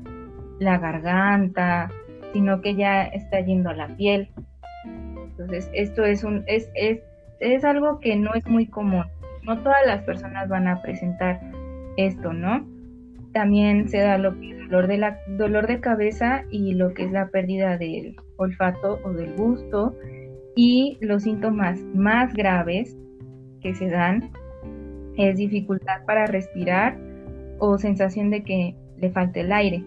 la garganta, sino que ya está yendo a la piel. Entonces esto es, un, es, es, es algo que no es muy común. No todas las personas van a presentar esto, ¿no? También se da lo que es dolor de, la, dolor de cabeza y lo que es la pérdida del olfato o del gusto. Y los síntomas más graves que se dan es dificultad para respirar o sensación de que le falte el aire,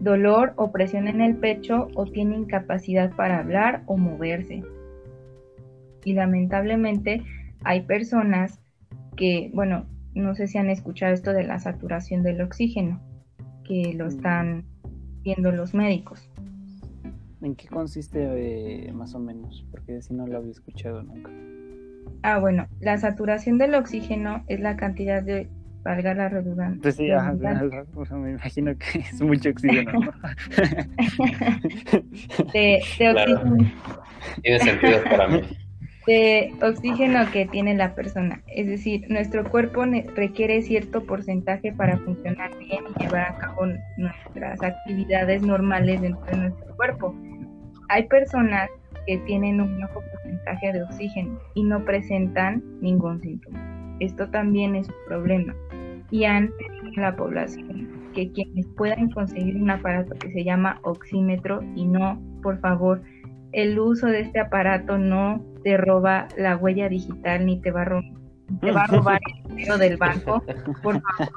dolor o presión en el pecho o tiene incapacidad para hablar o moverse. Y lamentablemente hay personas que, bueno, no sé si han escuchado esto de la saturación del oxígeno, que lo mm. están viendo los médicos. ¿En qué consiste eh, más o menos? Porque si no lo había escuchado nunca. Ah, bueno, la saturación del oxígeno es la cantidad de, valga la redundancia. Pues sí, me imagino que es mucho oxígeno. ¿no? de, de oxígeno. Tiene sentido para mí de oxígeno que tiene la persona. Es decir, nuestro cuerpo requiere cierto porcentaje para funcionar bien y llevar a cabo nuestras actividades normales dentro de nuestro cuerpo. Hay personas que tienen un bajo porcentaje de oxígeno y no presentan ningún síntoma. Esto también es un problema. Y han pedido la población que quienes puedan conseguir un aparato que se llama oxímetro y no, por favor, el uso de este aparato no te roba la huella digital ni te va a, robar el dinero del banco, por favor.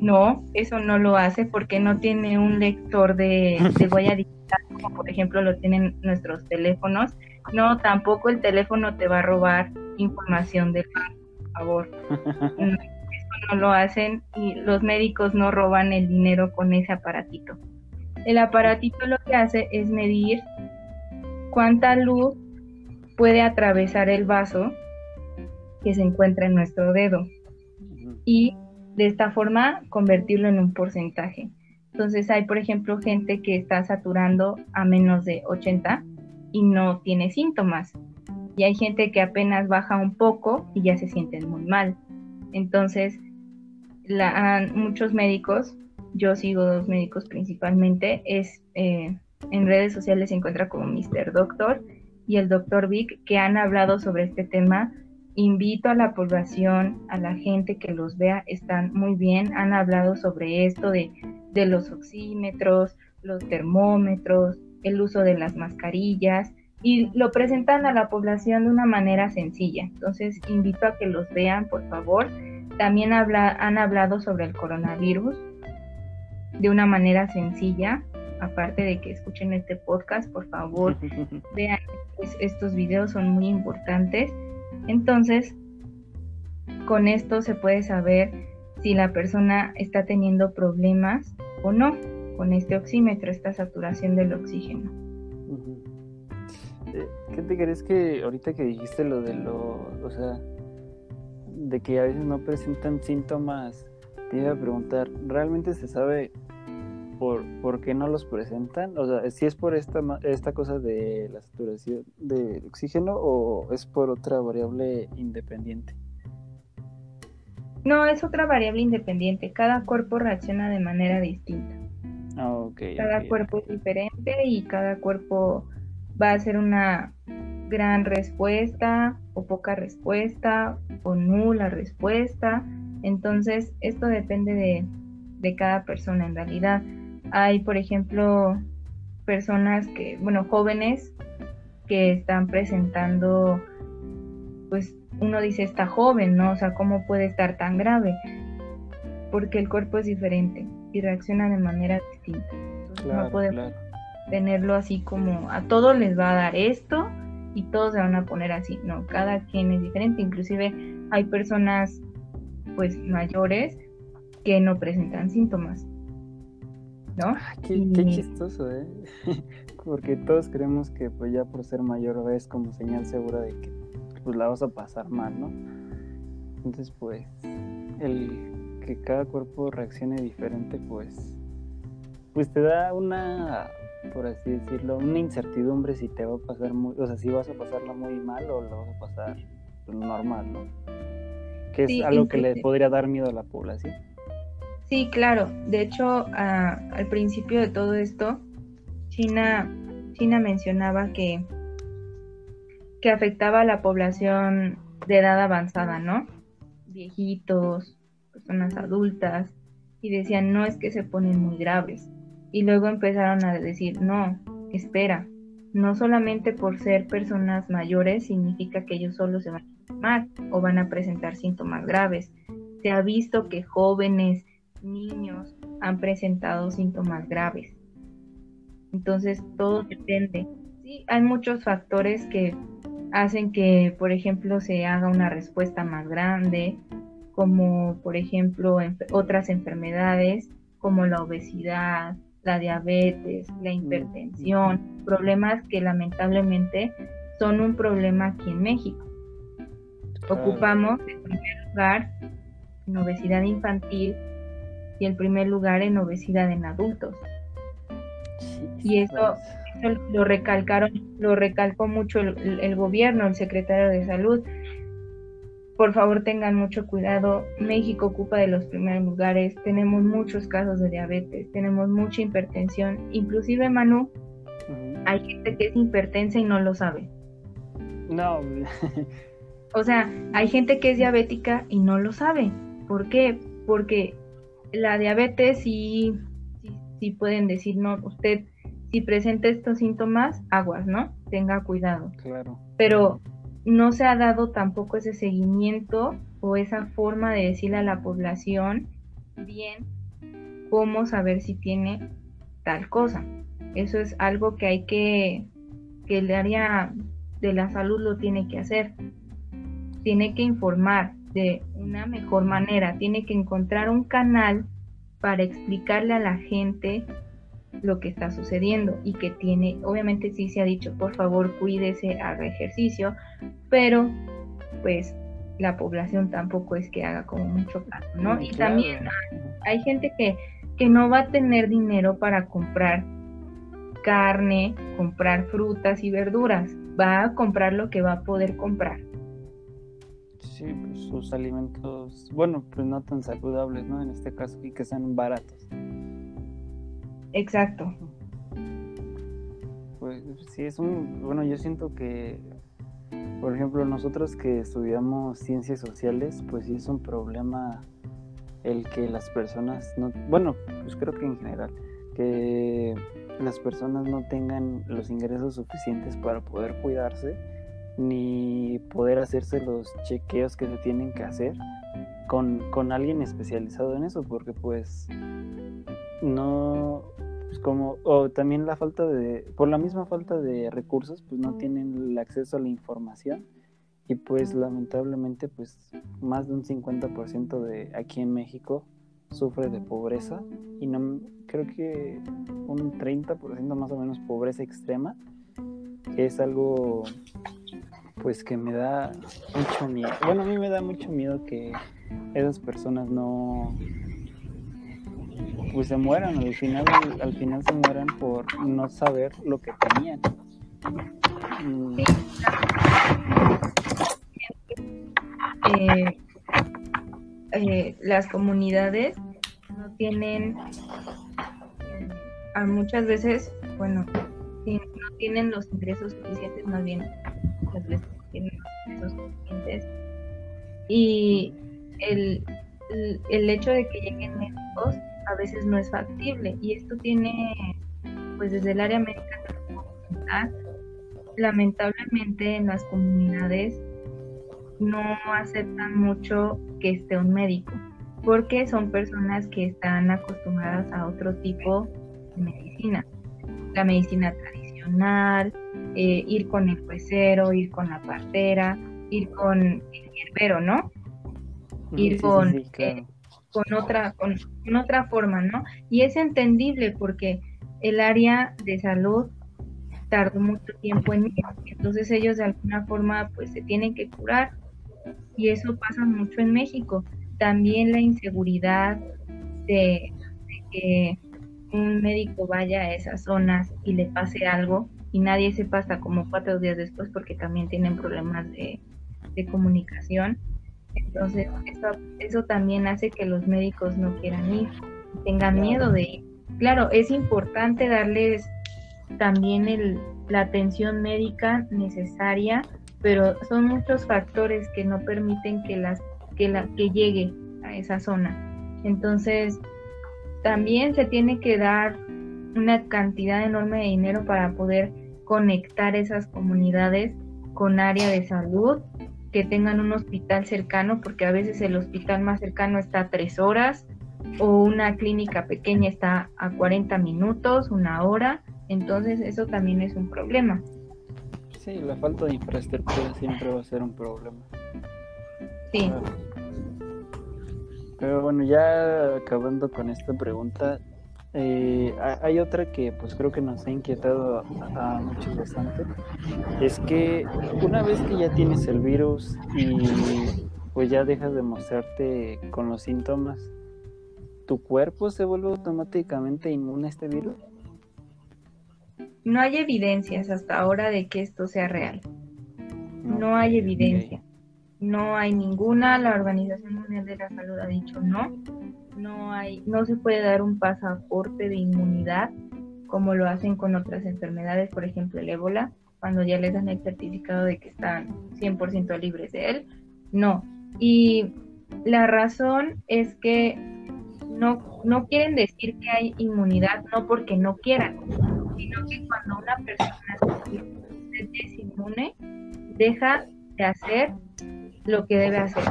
No, eso no lo hace porque no tiene un lector de, huella digital, como por ejemplo lo tienen nuestros teléfonos. No, tampoco el teléfono te va a robar información del banco, por favor. eso no lo hacen y los médicos no roban el dinero con ese aparatito. El aparatito lo que hace es medir cuánta luz puede atravesar el vaso que se encuentra en nuestro dedo y de esta forma convertirlo en un porcentaje. Entonces hay, por ejemplo, gente que está saturando a menos de 80 y no tiene síntomas. Y hay gente que apenas baja un poco y ya se sienten muy mal. Entonces, la, muchos médicos, yo sigo dos médicos principalmente, es eh, en redes sociales se encuentra como Mr. Doctor y el Doctor Vic que han hablado sobre este tema. Invito a la población, a la gente que los vea, están muy bien, han hablado sobre esto de, de los oxímetros, los termómetros, el uso de las mascarillas y lo presentan a la población de una manera sencilla. Entonces, invito a que los vean, por favor. También habla, han hablado sobre el coronavirus de una manera sencilla aparte de que escuchen este podcast, por favor, vean pues, estos videos, son muy importantes. Entonces, con esto se puede saber si la persona está teniendo problemas o no con este oxímetro, esta saturación del oxígeno. Eh, ¿Qué te crees que ahorita que dijiste lo de lo, o sea, de que a veces no presentan síntomas, te iba a preguntar, ¿realmente se sabe por, por qué no los presentan? O sea, si es por esta, esta cosa de la saturación de oxígeno o es por otra variable independiente? No, es otra variable independiente. Cada cuerpo reacciona de manera distinta. Ah, cada cuerpo es diferente y cada cuerpo va a hacer una gran respuesta o poca respuesta o nula respuesta. Entonces, esto depende de, de cada persona en realidad. Hay, por ejemplo, personas que, bueno, jóvenes que están presentando, pues uno dice está joven, ¿no? O sea, ¿cómo puede estar tan grave? Porque el cuerpo es diferente y reacciona de manera distinta. no podemos tenerlo así como a todos les va a dar esto y todos se van a poner así. No, cada quien es diferente. Inclusive hay personas pues mayores que no presentan síntomas. ¿No? Ah, qué, chistoso, ¿eh? Porque todos creemos que pues ya por ser mayor es como señal segura de que pues la vas a pasar mal, ¿no? Entonces pues el que cada cuerpo reaccione diferente pues pues te da una por así decirlo, una incertidumbre si te va a pasar muy, o sea, si vas a pasarla muy mal o lo vas a pasar normal, ¿no? Que es algo que le podría dar miedo a la población. Sí, claro. De hecho, al principio de todo esto, China, China mencionaba que, que afectaba a la población de edad avanzada, ¿no? Viejitos, personas adultas, y decían, no es que se ponen muy graves. Y luego empezaron a decir, no, espera, no solamente por ser personas mayores significa que ellos solo se van a enfermar o van a presentar síntomas graves. Se ha visto que jóvenes, niños han presentado síntomas graves. Entonces todo depende. Sí, hay muchos factores que hacen que, por ejemplo, se haga una respuesta más grande, como por ejemplo otras enfermedades como la obesidad, la diabetes, la hipertensión, problemas que lamentablemente son un problema aquí en México. Ocupamos el primer lugar en obesidad infantil y el primer lugar en obesidad en adultos. y eso, lo recalcaron, lo recalcó mucho el gobierno, el secretario de salud, por favor tengan mucho cuidado. México ocupa de los primeros lugares. Tenemos muchos casos de diabetes, tenemos mucha hipertensión. Inclusive, Manu, hay gente que es hipertensa y no lo sabe. No. o sea, hay gente que es diabética y no lo sabe. ¿Por qué? Porque la diabetes sí, sí, pueden decir, no, usted si presenta estos síntomas, aguas, ¿no? Tenga cuidado. Claro. Pero no se ha dado tampoco ese seguimiento o esa forma de decirle a la población bien cómo saber si tiene tal cosa. Eso es algo que hay que, que el área de la salud lo tiene que hacer. Tiene que informar de una mejor manera, tiene que encontrar un canal para explicarle a la gente lo que está sucediendo y que tiene, obviamente sí se ha dicho, por favor cuídese, haga ejercicio, pero pues la población tampoco es que haga como mucho caso, ¿no? y también hay, gente que, que no va a tener dinero para comprar carne, comprar frutas y verduras, va a comprar lo que va a poder comprar. Sí, pues sus alimentos, bueno, pues no tan saludables, ¿no? En este caso, y que sean baratos. Exacto. Pues sí, es un, bueno, yo siento que, por ejemplo, nosotros que estudiamos ciencias sociales, pues sí es un problema el que las personas no, bueno, pues creo que en general, que las personas no tengan los ingresos suficientes para poder cuidarse ni poder hacerse los chequeos que se tienen que hacer con, con alguien especializado en eso, porque pues no, pues como, o también la falta de, por la misma falta de recursos, pues no tienen el acceso a la información. Y pues lamentablemente pues más de un 50% de aquí en México sufre de pobreza. Y no creo que un 30% más o menos pobreza extrema que es algo pues que me da mucho miedo bueno a mí me da mucho miedo que esas personas no pues se mueran, al final, al final se mueran por no saber lo que tenían. Mm. Eh, eh, las comunidades no tienen, a muchas veces, bueno, no tienen los ingresos suficientes, más bien, las veces tienen los ingresos suficientes. Y el, el, el hecho de que lleguen médicos a veces no es factible. Y esto tiene pues desde el área médica lamentablemente en las comunidades no aceptan mucho que esté un médico porque son personas que están acostumbradas a otro tipo de medicina. La medicina tradicional eh, ir con el juecero, ir con la partera, ir con el hierbero, ¿no? Ir con, eh, con, otra, con, otra forma, ¿no? Y es entendible porque el área de salud tardó mucho tiempo en ir, entonces ellos de alguna forma pues se tienen que curar y eso pasa mucho en México. También la inseguridad de que un médico vaya a esas zonas y le pase algo, y nadie se pasa como cuatro días después porque también tienen problemas de, comunicación. Entonces, eso, eso también hace que los médicos no quieran ir, tengan miedo de ir. Claro, es importante darles también el, la atención médica necesaria, pero son muchos factores que no permiten que las que la que llegue a esa zona. Entonces, también se tiene que dar una cantidad enorme de dinero para poder conectar esas comunidades con área de salud, que tengan un hospital cercano, porque a veces el hospital más cercano está a tres horas o una clínica pequeña está a 40 minutos, una hora, entonces eso también es un problema. Sí, la falta de infraestructura siempre va a ser un problema. Sí. Pero bueno, ya acabando con esta pregunta, eh, hay otra que pues creo que nos ha inquietado a, muchos bastante. Es que una vez que ya tienes el virus y pues ya dejas de mostrarte con los síntomas, ¿tu cuerpo se vuelve automáticamente inmune a este virus? No hay evidencias hasta ahora de que esto sea real. No, hay evidencia. No hay ninguna. La Organización Mundial de la Salud ha dicho no no hay, no se puede dar un pasaporte de inmunidad como lo hacen con otras enfermedades, por ejemplo el ébola, cuando ya les dan el certificado de que están 100% libres de él. No. Y la razón es que no, no quieren decir que hay inmunidad, no porque no quieran, sino que cuando una persona se desinmune, deja de hacer lo que debe hacer.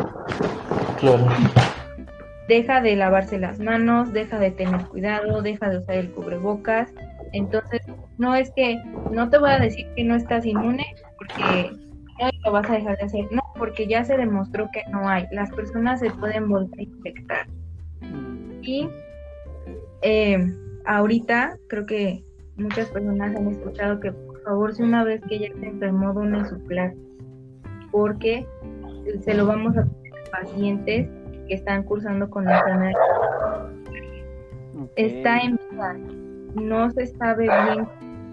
Claro deja de lavarse las manos, deja de tener cuidado, deja de usar el cubrebocas. Entonces, no es que no te voy a decir que no estás inmune porque no lo vas a dejar de hacer, no, porque ya se demostró que no hay. Las personas se pueden volver a infectar. Y eh, ahorita creo que muchas personas han escuchado que por favor si una vez que ya se enfermó donen su plasma porque se lo vamos a pacientes que están cursando con la enfermedad. Está en vida. No se sabe bien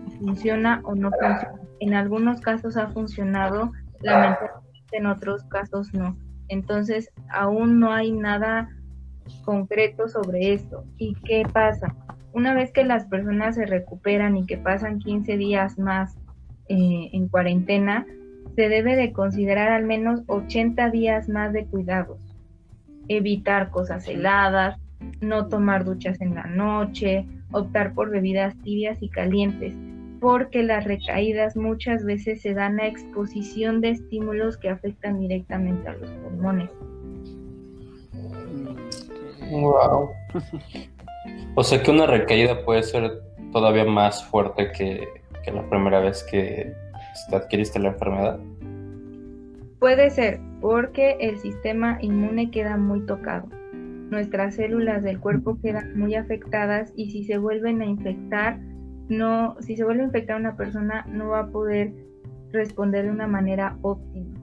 si funciona o no funciona. En algunos casos ha funcionado, lamentablemente en otros casos no. Entonces, aún no hay nada concreto sobre esto. ¿Y qué pasa? Una vez que las personas se recuperan y que pasan 15 días más eh, en cuarentena, se debe de considerar al menos 80 días más de cuidados evitar cosas heladas, no tomar duchas en la noche, optar por bebidas tibias y calientes, porque las recaídas muchas veces se dan a exposición de estímulos que afectan directamente a los pulmones. Wow. O sea que una recaída puede ser todavía más fuerte que, que la primera vez que adquiriste la enfermedad. Puede ser porque el sistema inmune queda muy tocado. Nuestras células del cuerpo quedan muy afectadas y si se vuelven a infectar, no, si se vuelve a infectar una persona, no va a poder responder de una manera óptima.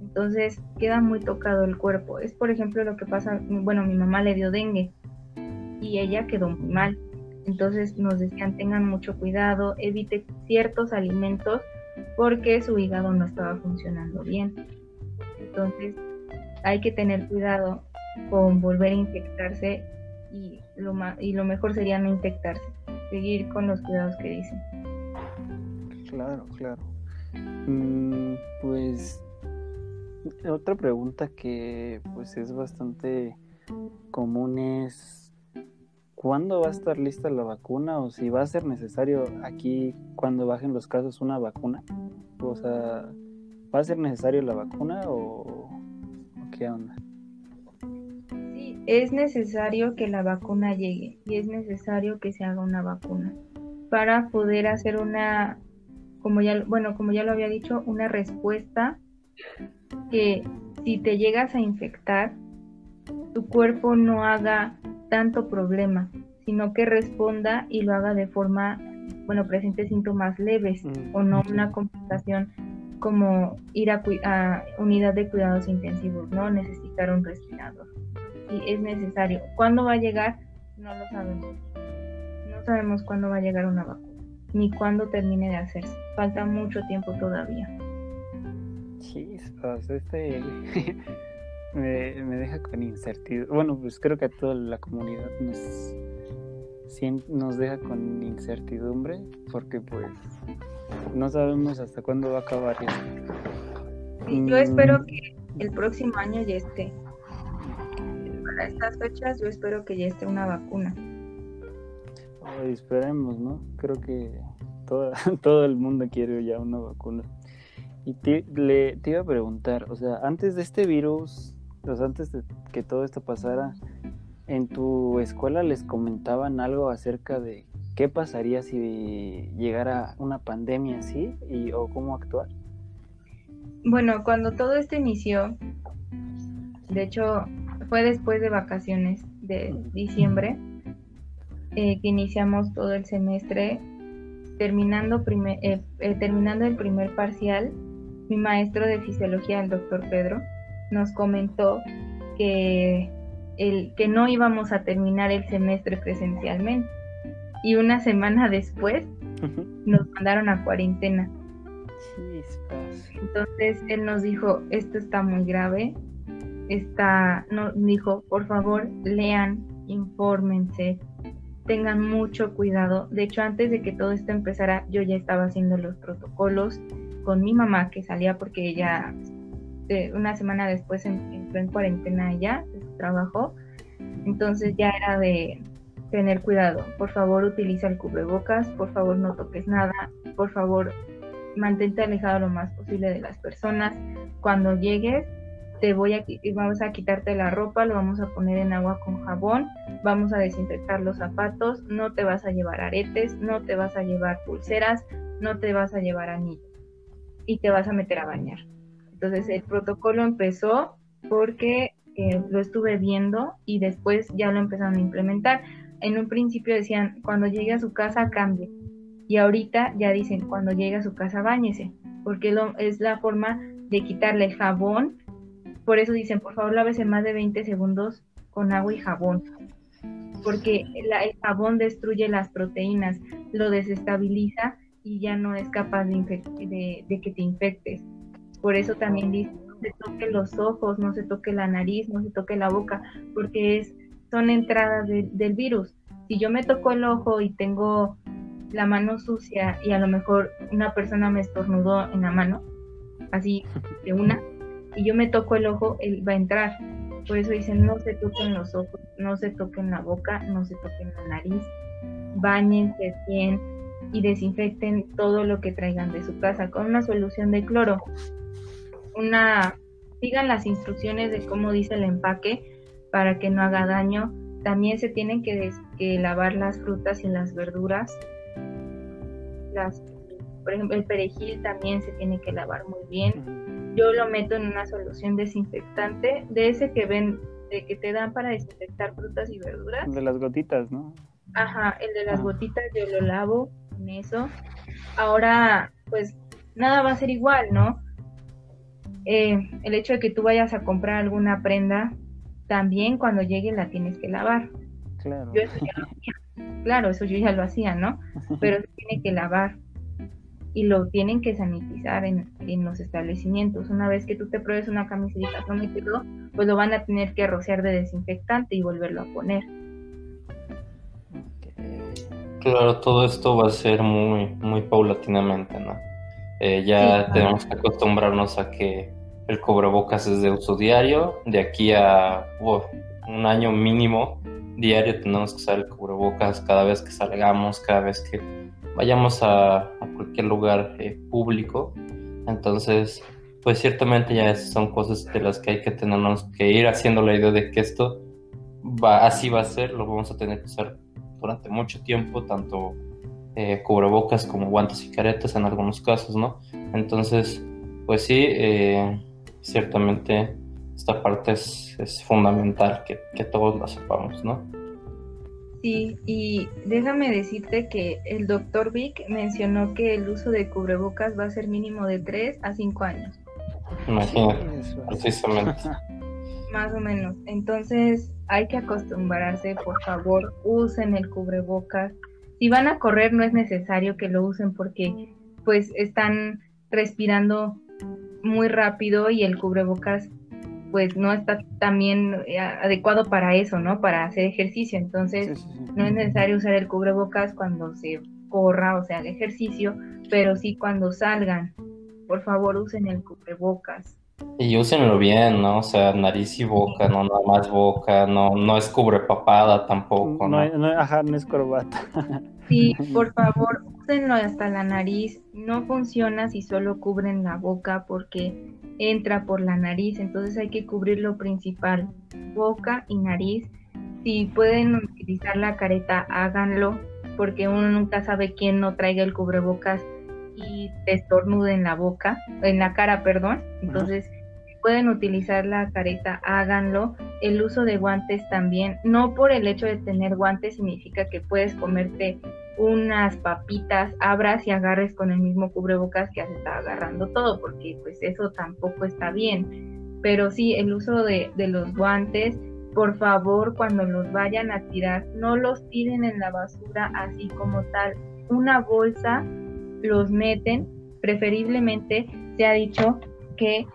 Entonces queda muy tocado el cuerpo. Es por ejemplo lo que pasa, bueno, mi mamá le dio dengue y ella quedó muy mal. Entonces nos decían tengan mucho cuidado, evite ciertos alimentos porque su hígado no estaba funcionando bien. Entonces hay que tener cuidado con volver a infectarse y lo, y lo mejor sería no infectarse, seguir con los cuidados que dicen. Claro, claro. Mm, pues otra pregunta que pues es bastante común es cuándo va a estar lista la vacuna o si va a ser necesario aquí cuando bajen los casos una vacuna. O sea, ¿va a ser necesario la vacuna o, qué onda? Sí, es necesario que la vacuna llegue y es necesario que se haga una vacuna para poder hacer una como ya, bueno, como ya lo había dicho, una respuesta que si te llegas a infectar, tu cuerpo no haga tanto problema, sino que responda y lo haga de forma, bueno, presente síntomas leves Mm, o no sí. una complicación como ir a, a unidad de cuidados intensivos, ¿no? Necesitar un respirador. Sí, es necesario. ¿Cuándo va a llegar? No lo sabemos. No sabemos cuándo va a llegar una vacuna, ni cuándo termine de hacerse. Falta mucho tiempo todavía. Chispas, este me, me deja con incertidumbre. Bueno, pues creo que a toda la comunidad nos, nos deja con incertidumbre porque pues no sabemos hasta cuándo va a acabar esto. Sí, yo Mm. espero que el próximo año ya esté. Para estas fechas yo espero que ya esté una vacuna. Esperemos, ¿no? Creo que toda, todo el mundo quiere ya una vacuna. Y te, le, te iba a preguntar, o sea, antes de este virus, sea, antes de que todo esto pasara, ¿en tu escuela les comentaban algo acerca de qué pasaría si llegara una pandemia así y, o cómo actuar? Bueno, cuando todo esto inició, de hecho fue después de vacaciones de diciembre, eh, que iniciamos todo el semestre, terminando, primer- eh, eh, terminando el primer parcial, mi maestro de fisiología, el doctor Pedro, nos comentó que, el, que no íbamos a terminar el semestre presencialmente. Y una semana después nos mandaron a cuarentena. Chispas. Entonces él nos dijo, esto está muy grave, está, nos dijo, por favor, lean, infórmense, tengan mucho cuidado. De hecho, antes de que todo esto empezara, yo ya estaba haciendo los protocolos con mi mamá que salía porque ella eh, una semana después en- entró en cuarentena su trabajo. Entonces ya era de tener cuidado. Por favor, utiliza el cubrebocas, por favor, no toques nada, por favor, mantente alejado lo más posible de las personas. Cuando llegues, te voy a vamos a quitarte la ropa, lo vamos a poner en agua con jabón, vamos a desinfectar los zapatos, no te vas a llevar aretes, no te vas a llevar pulseras, no te vas a llevar anillos y te vas a meter a bañar. Entonces el protocolo empezó porque eh, lo estuve viendo y después ya lo empezaron a implementar. En un principio decían, cuando llegue a su casa cambie. Y ahorita ya dicen, cuando llegue a su casa bañese, porque lo, es la forma de quitarle el jabón. Por eso dicen, por favor, lávese más de 20 segundos con agua y jabón. Porque la- el jabón destruye las proteínas, lo desestabiliza y ya no es capaz de, que te infectes. Por eso también dicen, no se toque los ojos, no se toque la nariz, no se toque la boca, porque es, son entradas de- del virus. Si yo me toco el ojo y tengo la mano sucia y a lo mejor una persona me estornudó en la mano, así de una, y yo me toco el ojo, él va a entrar. Por eso dicen, no se toquen los ojos, no se toquen la boca, no se toquen la nariz, bañense bien y desinfecten todo lo que traigan de su casa con una solución de cloro. Una, sigan las instrucciones de cómo dice el empaque para que no haga daño. También se tienen que, lavar las frutas y las verduras. Las, por ejemplo, el perejil también se tiene que lavar muy bien. Yo lo meto en una solución desinfectante de ese que ven, de que te dan para desinfectar frutas y verduras. De las gotitas, ¿no? Ajá, el de las Ah. gotitas yo lo lavo con eso. Ahora, pues nada va a ser igual, ¿no? Eh, el hecho de que tú vayas a comprar alguna prenda, también cuando llegue la tienes que lavar. Claro. Yo eso ya lo hacía. Claro, eso yo ya lo hacía, ¿no? Pero se tiene que lavar y lo tienen que sanitizar en, en los establecimientos. Una vez que tú te pruebes una camiseta no me quedó, pues lo van a tener que rociar de desinfectante y volverlo a poner. Claro, todo esto va a ser muy, muy paulatinamente, ¿no? Eh, ya Sí. tenemos que acostumbrarnos a que el cubrebocas es de uso diario. De aquí a un año mínimo diario tenemos que usar el cubrebocas cada vez que salgamos, cada vez que vayamos a, a cualquier lugar eh, público. Entonces, pues ciertamente ya son cosas de las que hay que tenernos que ir haciendo la idea de que esto va, así va a ser, lo vamos a tener que usar durante mucho tiempo, tanto eh, cubrebocas como guantes y caretas en algunos casos, ¿no? Entonces, pues sí, eh, ciertamente esta parte es, fundamental que, que, todos la sepamos, ¿no? Sí, y déjame decirte que el doctor Vic mencionó que el uso de cubrebocas va a ser mínimo de 3 a 5 años. Imagínate, precisamente. Más o menos. Entonces hay que acostumbrarse, por favor, usen el cubrebocas. Si van a correr no es necesario que lo usen porque pues están respirando muy rápido y el cubrebocas pues no está también eh, adecuado para eso, ¿no? Para hacer ejercicio. Entonces, no es necesario usar el cubrebocas cuando se corra o sea el ejercicio, pero sí cuando salgan. Por favor, usen el cubrebocas. Y úsenlo bien, ¿no? O sea, nariz y boca, no nada más boca, no, no es cubrepapada tampoco, ¿no? No, ajá, no es corbata. Sí, por favor, úsenlo hasta la nariz. No funciona si solo cubren la boca porque entra por la nariz, entonces hay que cubrir lo principal, boca y nariz. Si pueden utilizar la careta, háganlo, porque uno nunca sabe quién no traiga el cubrebocas y te estornude en la boca, en la cara, perdón. Entonces, pueden utilizar la careta, háganlo. El uso de guantes también, no por el hecho de tener guantes significa que puedes comerte unas papitas, abras y agarres con el mismo cubrebocas que has estado agarrando todo, porque pues eso tampoco está bien. Pero sí, el uso de, de los guantes, por favor, cuando los vayan a tirar, no los tiren en la basura así como tal. Una bolsa los meten, preferiblemente se ha dicho que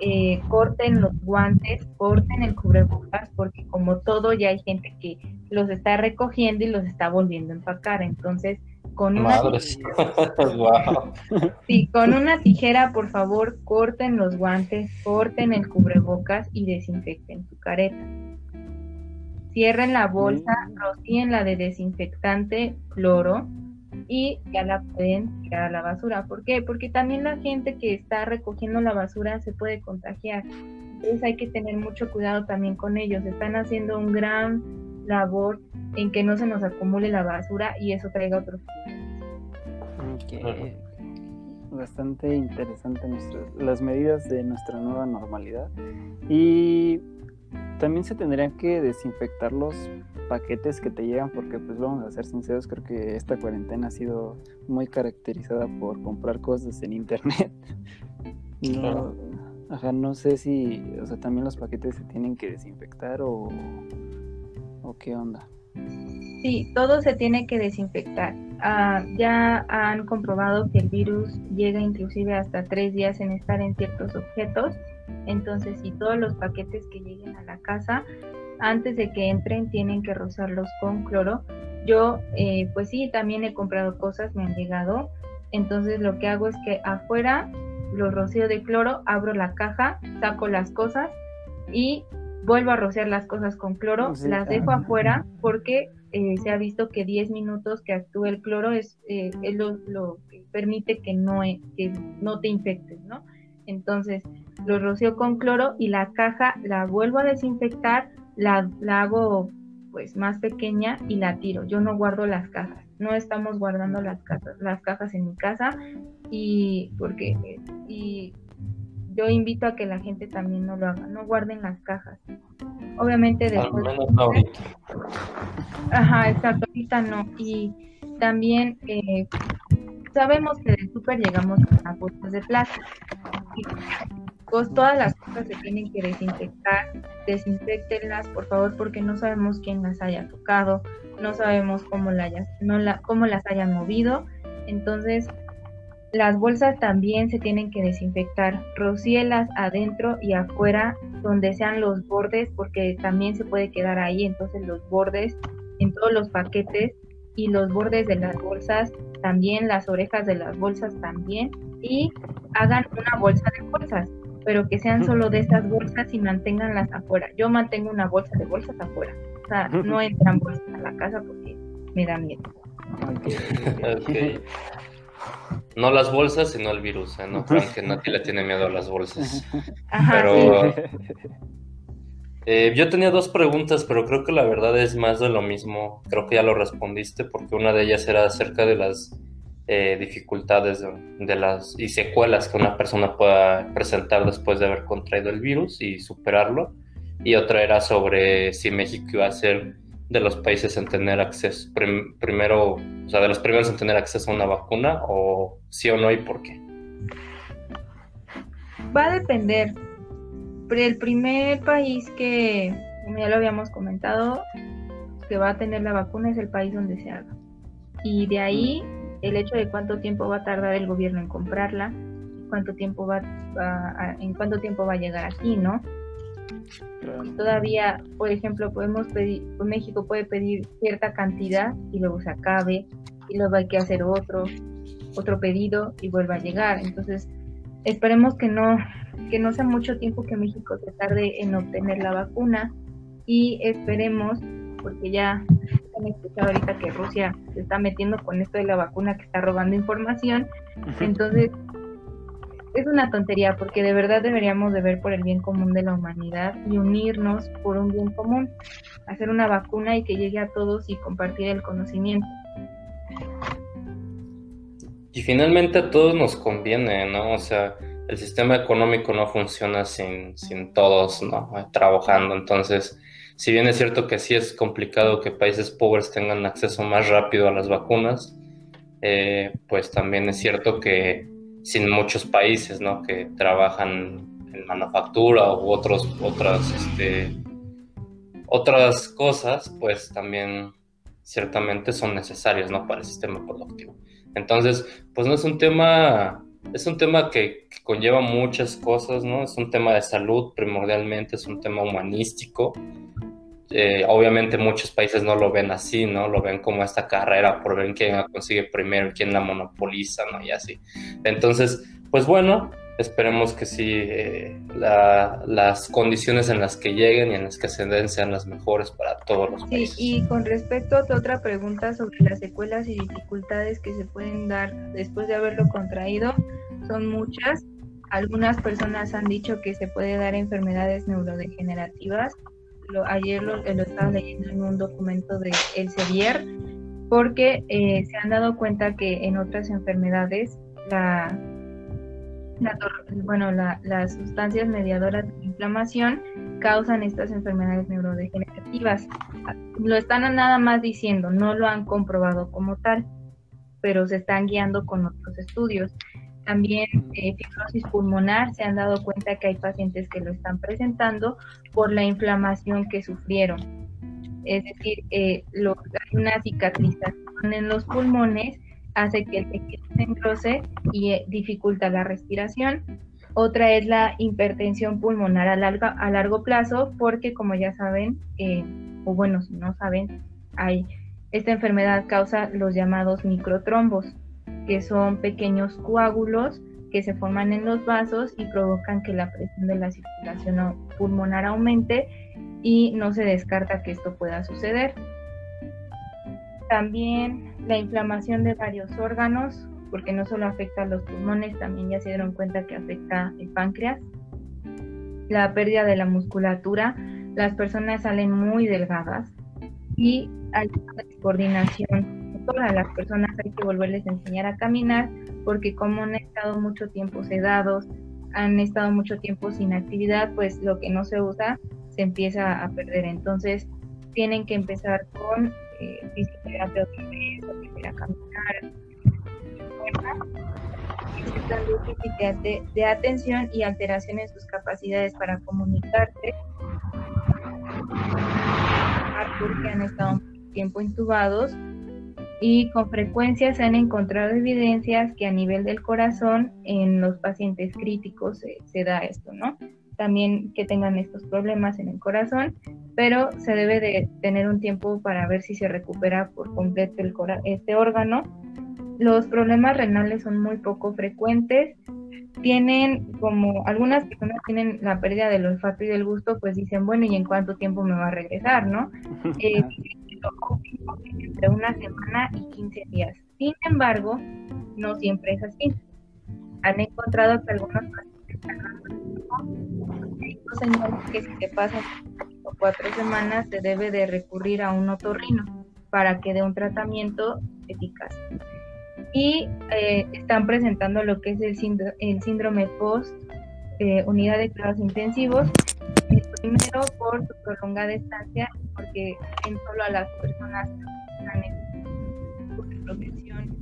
eh, corten los guantes, corten el cubrebocas, porque como todo ya hay gente que los está recogiendo y los está volviendo a empacar. Entonces, con una, sí, con una tijera, por favor, corten los guantes, corten el cubrebocas y desinfecten su careta. Cierren la bolsa, mm. rocíen la de desinfectante cloro y ya la pueden tirar a la basura. ¿Por qué? Porque también la gente que está recogiendo la basura se puede contagiar. Entonces hay que tener mucho cuidado también con ellos. Están haciendo un gran labor en que no se nos acumule la basura y eso traiga otros okay. Bastante interesante las medidas de nuestra nueva normalidad. Y también se tendrían que desinfectar los paquetes que te llegan porque pues vamos a ser sinceros, creo que esta cuarentena ha sido muy caracterizada por comprar cosas en internet. No, ajá, no sé si, o sea, también los paquetes se tienen que desinfectar o, o qué onda. Sí, todo se tiene que desinfectar. Ah, ya han comprobado que el virus llega inclusive hasta tres días en estar en ciertos objetos. Entonces, si todos los paquetes que lleguen a la casa antes de que entren tienen que rozarlos con cloro. Yo, eh, pues sí, también he comprado cosas, me han llegado. Entonces lo que hago es que afuera los rocío de cloro, abro la caja, saco las cosas y vuelvo a rociar las cosas con cloro, las dejo afuera porque eh, se ha visto que 10 minutos que actúe el cloro es, eh, lo, que permite que no, que no te infectes, ¿no? Entonces, lo rocío con cloro y la caja la vuelvo a desinfectar, la, hago pues más pequeña y la tiro. Yo no guardo las cajas, no estamos guardando las cajas, las cajas en mi casa y porque y yo invito a que la gente también no lo haga, no guarden las cajas. Obviamente después. Ajá, exacto, ahorita no. Y también eh, sabemos que del súper llegamos a bolsas de plástico todas las cosas se tienen que desinfectar, desinfectenlas por favor porque no sabemos quién las haya tocado, no sabemos cómo, la cómo las hayan movido, entonces las bolsas también se tienen que desinfectar, rocíelas adentro y afuera donde sean los bordes porque también se puede quedar ahí, entonces los bordes en todos los paquetes y los bordes de las bolsas también, las orejas de las bolsas también. Y hagan una bolsa de bolsas pero que sean solo de estas bolsas y manténganlas afuera. Yo mantengo una bolsa de bolsas afuera. O sea, no entran bolsas a la casa porque me da miedo. No las bolsas, sino el virus. ¿eh? No crean que nadie le tiene miedo a las bolsas. pero, Eh, yo tenía dos preguntas, pero creo que la verdad es más de lo mismo. Creo que ya lo respondiste porque una de ellas era acerca de las eh, dificultades de, las y secuelas que una persona pueda presentar después de haber contraído el virus y superarlo. Y otra era sobre si México iba a ser de los países en tener acceso, primero, o sea, de los primeros en tener acceso a una vacuna o sí o no y por qué. Va a depender el primer país que, como ya lo habíamos comentado, que va a tener la vacuna es el país donde se haga. Y de ahí el hecho de cuánto tiempo va a tardar el gobierno en comprarla, cuánto tiempo va, en cuánto tiempo va a llegar aquí, ¿no? Todavía, por ejemplo, podemos pedir, pues, México puede pedir cierta cantidad y luego se acabe y luego hay que hacer otro, otro pedido y vuelva a llegar. Entonces, esperemos que no, que no sea mucho tiempo que México se tarde en obtener la vacuna y esperemos, porque ya han escuchado ahorita que Rusia se está metiendo con esto de la vacuna que está robando información, entonces es una tontería porque de verdad deberíamos de ver por el bien común de la humanidad y unirnos por un bien común, hacer una vacuna y que llegue a todos y compartir el conocimiento. Y finalmente a todos nos conviene, ¿no? O sea, el sistema económico no funciona sin, sin todos ¿no? trabajando. Entonces, si bien es cierto que sí es complicado que países pobres tengan acceso más rápido a las vacunas, eh, pues también es cierto que sin muchos países ¿no? que trabajan en manufactura u otros, otras, este, otras cosas, pues también ciertamente son necesarios ¿no? para el sistema productivo. Entonces, pues no es un tema es un tema que, conlleva muchas cosas, ¿no? Es un tema de salud primordialmente, es un tema humanístico. Eh, obviamente muchos países no lo ven así, ¿no? Lo ven como esta carrera por ver quién la consigue primero, quién la monopoliza, ¿no? Y así. Entonces, pues bueno, esperemos que sí eh, las condiciones en las que lleguen y en las que se den sean las mejores para todos los países. Sí, y con respecto a otra pregunta sobre las secuelas y dificultades que se pueden dar después de haberlo contraído, son muchas. Algunas personas han dicho que se puede dar enfermedades neurodegenerativas. ayer lo, estaba leyendo en un documento de El Sevier, porque eh, se han dado cuenta que en otras enfermedades la bueno, las sustancias mediadoras de inflamación causan estas enfermedades neurodegenerativas. Lo están nada más diciendo, no lo han comprobado como tal, pero se están guiando con otros estudios. También eh, fibrosis pulmonar, se han dado cuenta que hay pacientes que lo están presentando por la inflamación que sufrieron. Es decir, eh, lo, hay una cicatrización en los pulmones hace que el tejido se engrose y eh, dificulta la respiración. Otra es la hipertensión pulmonar a, largo, a largo plazo, porque como ya saben, eh, o bueno, si no saben, hay, esta enfermedad causa los llamados microtrombos, que son pequeños coágulos que se forman en los vasos y provocan que la presión de la circulación pulmonar aumente y no se descarta que esto pueda suceder. También la inflamación de varios órganos, porque no solo afecta a los pulmones, también ya se dieron cuenta que afecta el páncreas. La pérdida de la musculatura, las personas salen muy delgadas y hay coordinación. Todas las personas hay que volverles a enseñar a caminar porque como han estado mucho tiempo sedados, han estado mucho tiempo sin actividad, pues lo que no se usa se empieza a perder. Entonces tienen que empezar con eh, fisioterapia otra vez, aprender a caminar, de, de, atención y alteración en sus capacidades para comunicarse, porque han estado tiempo intubados y con frecuencia se han encontrado evidencias que a nivel del corazón en los pacientes críticos se, se da esto, ¿no? También que tengan estos problemas en el corazón pero se debe de tener un tiempo para ver si se recupera por completo el este órgano. Los problemas renales son muy poco frecuentes. Tienen como algunas personas tienen la pérdida del olfato y del gusto, pues dicen, bueno, ¿y en cuánto tiempo me va a regresar, no? Eh, entre una semana y 15 días. Sin embargo, no siempre es así. Han encontrado que algunos pacientes señales que si te pasan cuatro semanas se debe de recurrir a un otorrino para que dé un tratamiento eficaz. Y eh, están presentando lo que es el, el síndrome post eh, unidad de cuidados intensivos. Primero por su prolongada estancia, porque en solo a las personas que están en protección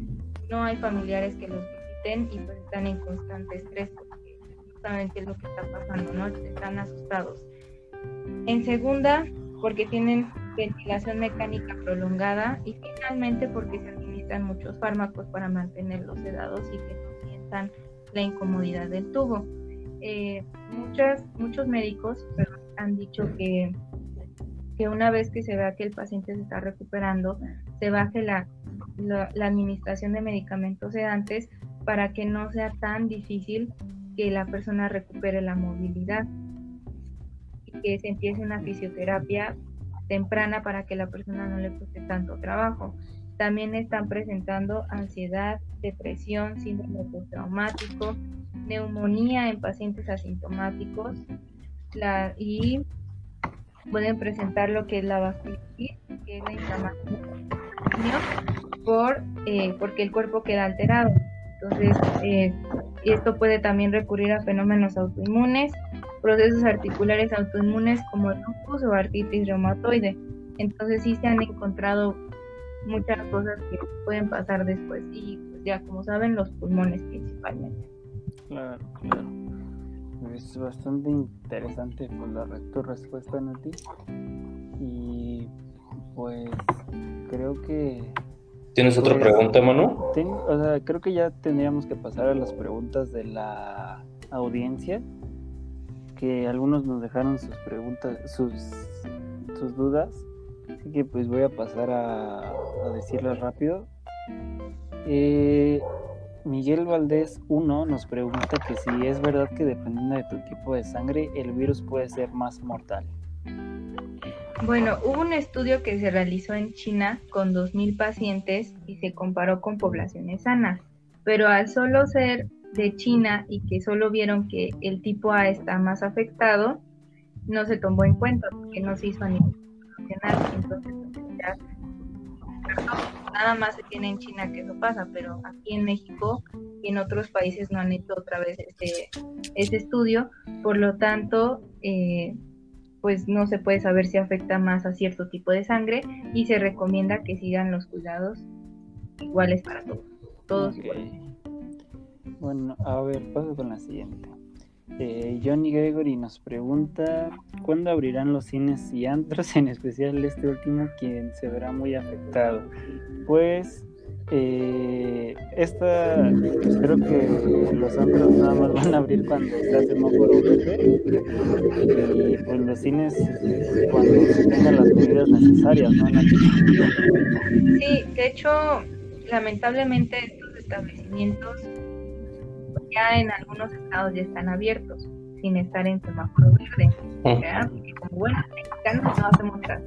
no hay familiares que los visiten y pues están en constante estrés porque qué es lo que está pasando, ¿no? Están asustados. En segunda, porque tienen ventilación mecánica prolongada y finalmente porque se administran muchos fármacos para mantenerlos sedados y que no sientan la incomodidad del tubo. Eh, muchas, muchos médicos han dicho que, que una vez que se vea que el paciente se está recuperando, se baje la, la, la administración de medicamentos sedantes para que no sea tan difícil que la persona recupere la movilidad y que se empiece una fisioterapia temprana para que la persona no le cueste tanto trabajo. También están presentando ansiedad, depresión, síndrome postraumático, neumonía en pacientes asintomáticos la, y pueden presentar lo que es la vasculitis, que es la inflamación por, eh, porque el cuerpo queda alterado. Entonces, eh, esto puede también recurrir a fenómenos autoinmunes, procesos articulares autoinmunes como lupus o artritis reumatoide. Entonces, sí se han encontrado muchas cosas que pueden pasar después y pues, ya como saben los pulmones principalmente. Claro, claro. Es bastante interesante pues, la, tu respuesta, Nati. Y pues creo que... ¿Tienes otra pues, pregunta, Manu? o sea, creo que ya tendríamos que pasar a las preguntas de la audiencia, que algunos nos dejaron sus preguntas, sus, sus dudas, así que pues voy a pasar a, a decirlas rápido. Eh, Miguel Valdés 1 nos pregunta que si es verdad que dependiendo de tu tipo de sangre el virus puede ser más mortal. Bueno, hubo un estudio que se realizó en China con 2.000 pacientes y se comparó con poblaciones sanas, pero al solo ser de China y que solo vieron que el tipo A está más afectado, no se tomó en cuenta porque no se hizo a nivel nacional. Entonces, nada más se tiene en China que eso pasa, pero aquí en México y en otros países no han hecho otra vez este, este estudio, por lo tanto, eh, pues no se puede saber si afecta más a cierto tipo de sangre y se recomienda que sigan los cuidados iguales para todos. Todos iguales. Bueno, a ver, paso con la siguiente. Eh, Johnny Gregory nos pregunta cuándo abrirán los cines y antros, en especial este último, quien se verá muy afectado. Pues eh, esta, creo que los antros nada más van a abrir cuando se hace semáforo verde. Y pues los cines cuando se tengan las medidas necesarias, ¿no, Sí, de hecho, lamentablemente estos establecimientos ya en algunos estados ya están abiertos sin estar en semáforo verde, ¿verdad? Porque como buenos mexicanos no hacemos caso.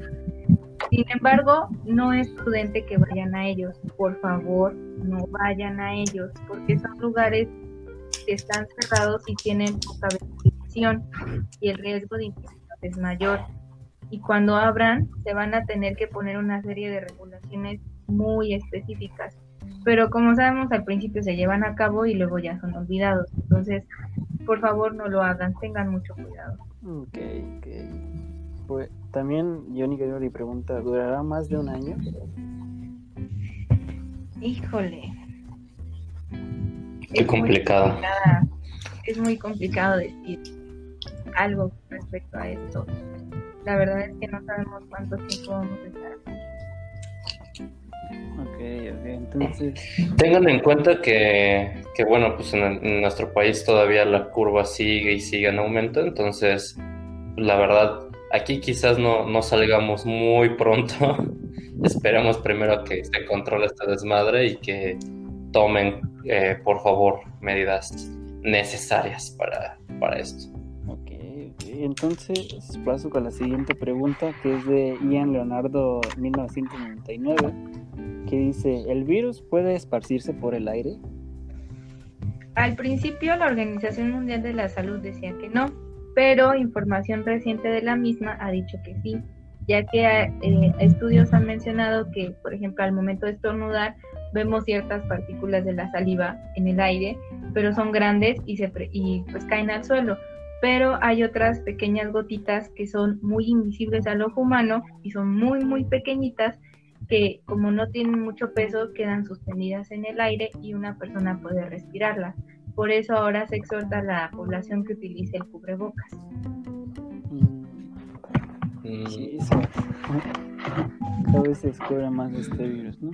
Sin embargo, no es prudente que vayan a ellos. Por favor, no vayan a ellos, porque son lugares que están cerrados y tienen poca ventilación y el riesgo de infección es mayor. Y cuando abran, se van a tener que poner una serie de regulaciones muy específicas. Pero como sabemos, al principio se llevan a cabo y luego ya son olvidados. Entonces, por favor, no lo hagan, tengan mucho cuidado. Ok, ok. Pues también Johnny Gregory pregunta, ¿durará más de un año? Híjole. Qué complicado. es muy complicado decir algo respecto a esto. La verdad es que no sabemos cuánto tiempo vamos a estar. Ok, ok, entonces... Tengan en cuenta que, que bueno, pues en, en, nuestro país todavía la curva sigue y sigue en aumento, entonces la verdad Aquí quizás no, no salgamos muy pronto. Esperemos primero que se controle esta desmadre y que tomen, eh, por favor, medidas necesarias para, para esto. Ok, entonces paso con la siguiente pregunta que es de Ian Leonardo 1999 que dice, ¿el virus puede esparcirse por el aire? Al principio la Organización Mundial de la Salud decía que no, pero información reciente de la misma ha dicho que sí, ya que eh, estudios han mencionado que, por ejemplo, al momento de estornudar vemos ciertas partículas de la saliva en el aire, pero son grandes y, se y pues caen al suelo. Pero hay otras pequeñas gotitas que son muy invisibles al ojo humano y son muy, muy pequeñitas que como no tienen mucho peso quedan suspendidas en el aire y una persona puede respirarlas. Por eso ahora se exhorta a la población que utilice el cubrebocas. Mm. Sí, eso. Cada vez se descubre más de este virus, ¿no?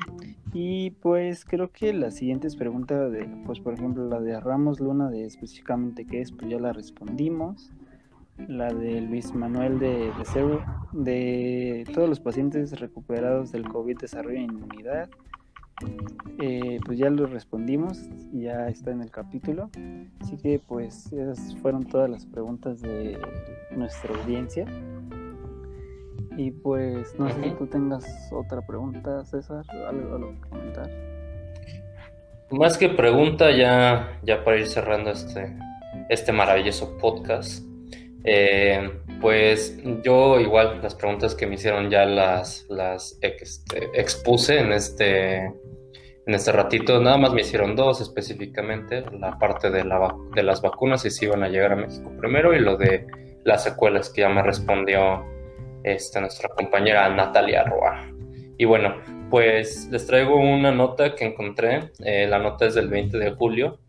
Y pues creo que la siguiente pregunta de, pues por ejemplo, la de Ramos Luna de específicamente qué es, pues ya la respondimos. La de Luis Manuel de, de de todos los pacientes recuperados del COVID desarrollan inmunidad. Eh, pues ya lo respondimos, ya está en el capítulo. Así que pues esas fueron todas las preguntas de nuestra audiencia. Y pues no sé si tú tengas otra pregunta, César, algo, algo que comentar. Más que pregunta, ya, ya para ir cerrando este, este maravilloso podcast, eh, pues yo igual las preguntas que me hicieron ya las, las este, expuse en este, en este ratito. Nada más me hicieron dos específicamente, la parte de, la, de las vacunas y si iban a llegar a México primero y lo de las secuelas que ya me respondió esta, nuestra compañera Natalia Roa. Y bueno, pues les traigo una nota que encontré, eh, la nota es del 20 de julio.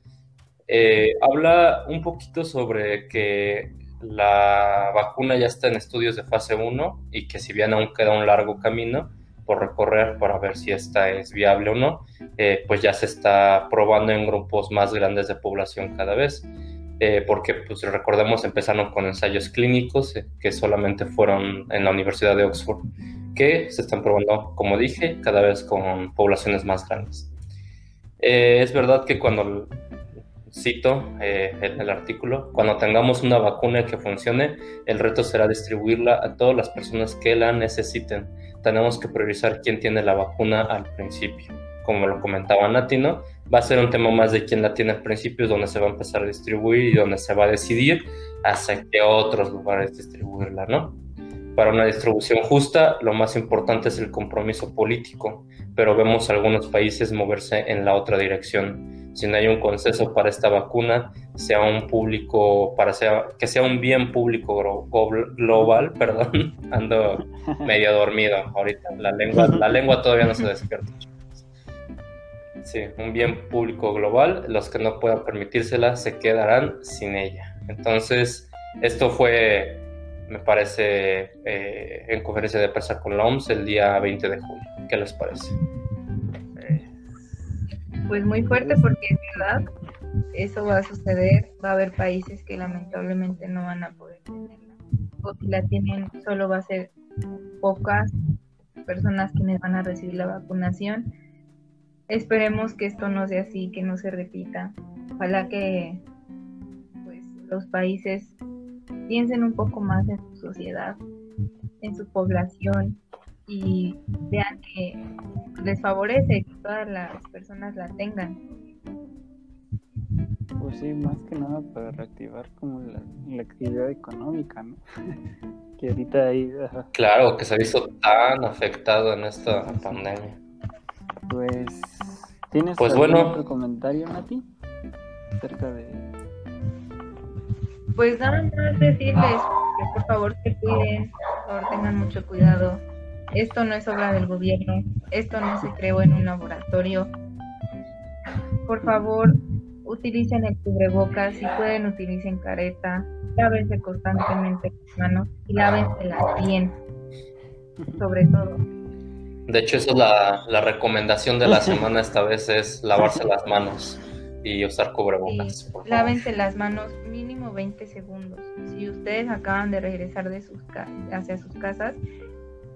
Eh, habla un poquito sobre que la vacuna ya está en estudios de fase 1 y que si bien aún queda un largo camino por recorrer para ver si esta es viable o no, eh, pues ya se está probando en grupos más grandes de población cada vez. Eh, porque pues recordemos empezaron con ensayos clínicos eh, que solamente fueron en la Universidad de Oxford, que se están probando, como dije, cada vez con poblaciones más grandes. Es verdad que cuando, cito en el artículo, cuando tengamos una vacuna que funcione, el reto será distribuirla a todas las personas que la necesiten. Tenemos que priorizar quién tiene la vacuna al principio como lo comentaba Nati, ¿no? Va a ser un tema más de quién la tiene al principio, donde se va a empezar a distribuir y donde se va a decidir hasta qué otros lugares distribuirla, ¿no? Para una distribución justa, lo más importante es el compromiso político, pero vemos algunos países moverse en la otra dirección. Si no hay un consenso para esta vacuna, sea un público, para sea, que sea un bien público global, perdón, ando medio dormido ahorita, la lengua, la lengua todavía no se despierta. Sí, un bien público global, los que no puedan permitírsela se quedarán sin ella. Entonces, esto fue, me parece, eh, en conferencia de prensa con la OMS el día 20 de julio. ¿Qué les parece? Pues muy fuerte porque es verdad, eso va a suceder, va a haber países que lamentablemente no van a poder tenerla. O si la tienen, solo va a ser pocas personas quienes van a recibir la vacunación Esperemos que esto no sea así, que no se repita. Ojalá que pues, los países piensen un poco más en su sociedad, en su población y vean que les favorece que todas las personas la tengan. Pues sí, más que nada para reactivar como la, actividad económica, ¿no? que ahorita ahí... Claro, que se ha visto tan afectado en esta pandemia. Pues, ¿tienes pues bueno. otro comentario, Nati? Acerca de... Pues nada más decirles que por favor se cuiden, por favor tengan mucho cuidado. Esto no es obra del gobierno, esto no se creó en un laboratorio. Por favor, utilicen el cubrebocas, si pueden utilicen careta, lávense constantemente las manos y lávense bien, sobre todo. De hecho, eso es la, recomendación de la semana esta vez es lavarse las manos y usar cubrebocas. lávense las manos mínimo 20 segundos. Si ustedes acaban de regresar de sus hacia sus casas,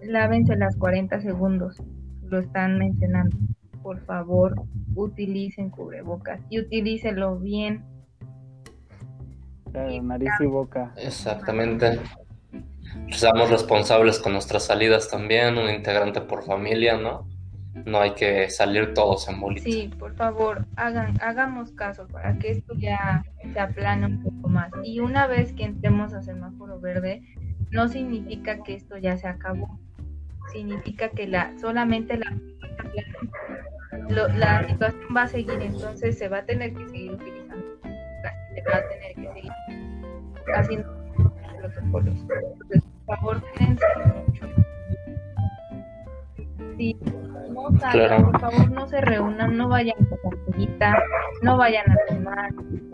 lávense las 40 segundos. Lo están mencionando. Por favor, utilicen cubrebocas y utilícenlo bien. nariz y boca. Exactamente. Seamos responsables con nuestras salidas también, un integrante por familia, ¿no? No hay que salir todos en bolita. Sí, por favor, hagan, hagamos caso para que esto ya se aplana un poco más. Y una vez que entremos a semáforo verde, no significa que esto ya se acabó. Significa que la solamente la, la situación va a seguir, entonces se va a tener que seguir utilizando, se va a tener que seguir haciendo protocolos. Entonces, por favor, quédense Sí, salgan, por favor, no se reúnan, no vayan con la no vayan a tomar.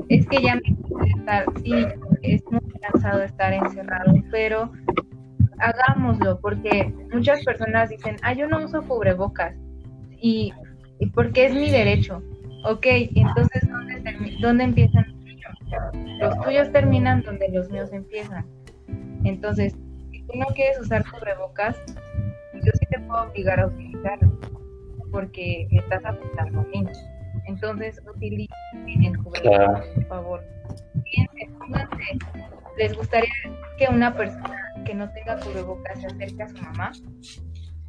Es que ya me estar, sí, es muy cansado estar encerrado, pero hagámoslo, porque muchas personas dicen, ah, yo no uso cubrebocas, y, y porque es mi derecho. Ok, entonces, ¿dónde, ¿dónde empiezan los tuyos? Los tuyos terminan donde los míos empiezan. Entonces, si tú no quieres usar cubrebocas, yo sí te puedo obligar a utilizarlo, porque estás afectando a. Entonces, utilicen el cubrebocas, por favor. Fíjense, pónganse. ¿Les gustaría que una persona que no tenga cubrebocas se acerque a su mamá?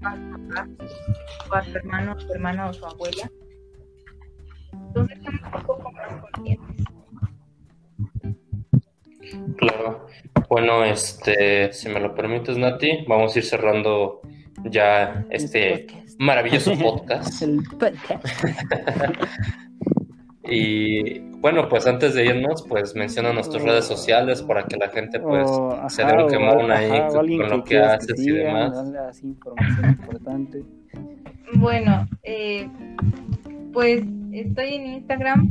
A su papá, o a su hermano, su hermana o su abuela. Entonces, estamos un poco más conscientes. Claro. Bueno, este, si me lo permites, Nati, vamos a ir cerrando ya este maravilloso podcast. El podcast. y bueno, pues antes de irnos, pues menciona nuestras oh. redes sociales para que la gente pues oh, se dé un quemón ahí con, lo que, haces y demás. información importante. Bueno, eh, pues estoy en Instagram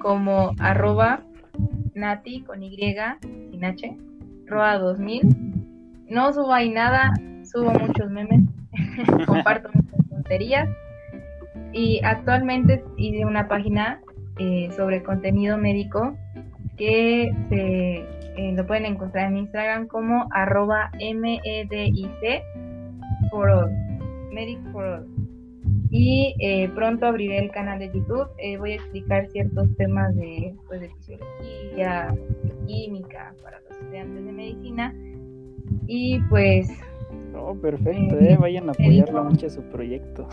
como arroba nati con Y sin H, roa 2000. No subo ahí nada, subo muchos memes, comparto muchas tonterías y actualmente hice una página eh, sobre contenido médico que se, eh, lo pueden encontrar en Instagram como arroba medic for all, medic for all. Y eh, pronto abriré el canal de YouTube. voy a explicar ciertos temas de, pues, fisiología, de química para los estudiantes de medicina. Y pues Oh, perfecto, eh, vayan a apoyarla mucho su proyecto.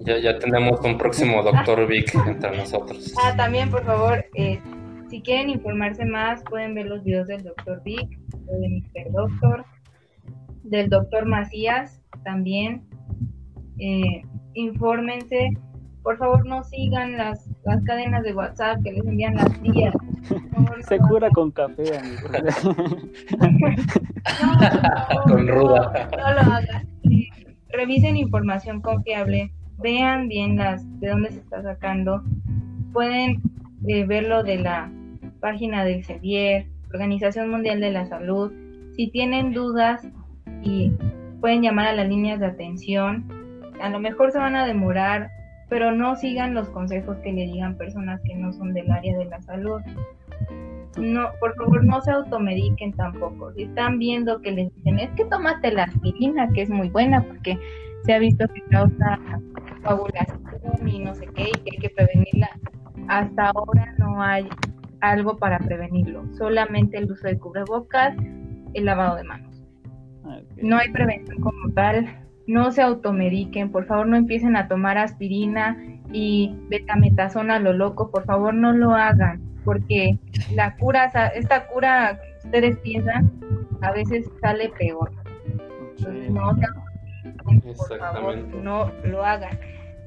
Ya, ya tenemos un próximo Doctor Vic entre nosotros. Ah, también, por favor, eh, si quieren informarse más, pueden ver los videos del Doctor Vic, de Mr. Doctor, del Doctor Macías también. Eh, infórmense por favor no sigan las, las cadenas de WhatsApp que les envían las tías. Se cura con café, amigo. con ruda. No lo hagan. Revisen información confiable, vean bien las de dónde se está sacando. Pueden eh, verlo de la página del CEVIER, Organización Mundial de la Salud. Si tienen dudas y pueden llamar a las líneas de atención, a lo mejor se van a demorar pero no sigan los consejos que le digan personas que no son del área de la salud. No, por favor, no se automediquen tampoco. Si están viendo que les dicen, es que tómate la aspirina, que es muy buena porque se ha visto que causa coagulación y no sé qué, y que hay que prevenirla. Hasta ahora no hay algo para prevenirlo, solamente el uso de cubrebocas, el lavado de manos. No hay prevención como tal, no se automediquen, por favor no empiecen a tomar aspirina y betametasona a lo loco, por favor no lo hagan, porque la cura, esta cura que ustedes piensan, a veces sale peor. no por favor, no lo hagan.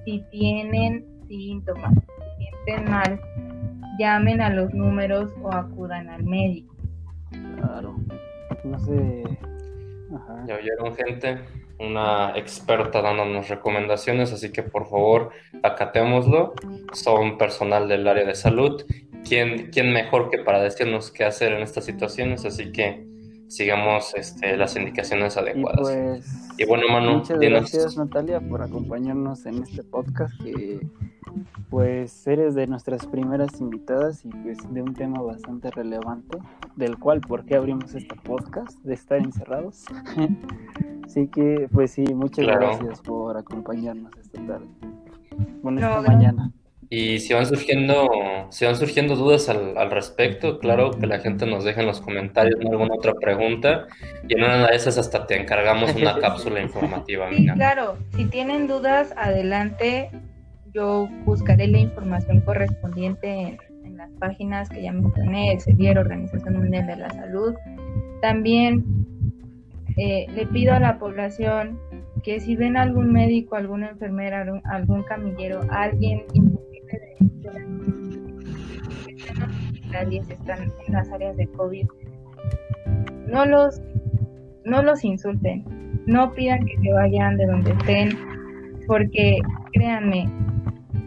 Si tienen síntomas, si sienten mal, llamen a los números o acudan al médico. Claro. No sé. Ya oyeron gente una experta dándonos recomendaciones, así que por favor acatémoslo. Son personal del área de salud. ¿Quién, quién mejor que para decirnos qué hacer en estas situaciones? Así que sigamos este, las indicaciones adecuadas. Y, pues, bueno, Manu, muchas gracias Natalia por acompañarnos en este podcast que pues eres de nuestras primeras invitadas y pues de un tema bastante relevante, del cual por qué abrimos este podcast, de estar encerrados. Así que pues sí, muchas gracias por acompañarnos esta tarde. Bueno, esta mañana. Y si van surgiendo, si van surgiendo dudas al, al, respecto, claro que la gente nos deje en los comentarios alguna otra pregunta y en una de esas hasta te encargamos una cápsula informativa. Sí, claro, si tienen dudas, adelante, yo buscaré la información correspondiente en, en las páginas que ya mencioné, CEDIER, Organización Mundial de la Salud. También eh, le pido a la población que si ven algún médico, alguna enfermera, algún, camillero, alguien imposible de, están en las áreas de COVID, no los, no los insulten, no pidan que se vayan de donde estén, porque créanme,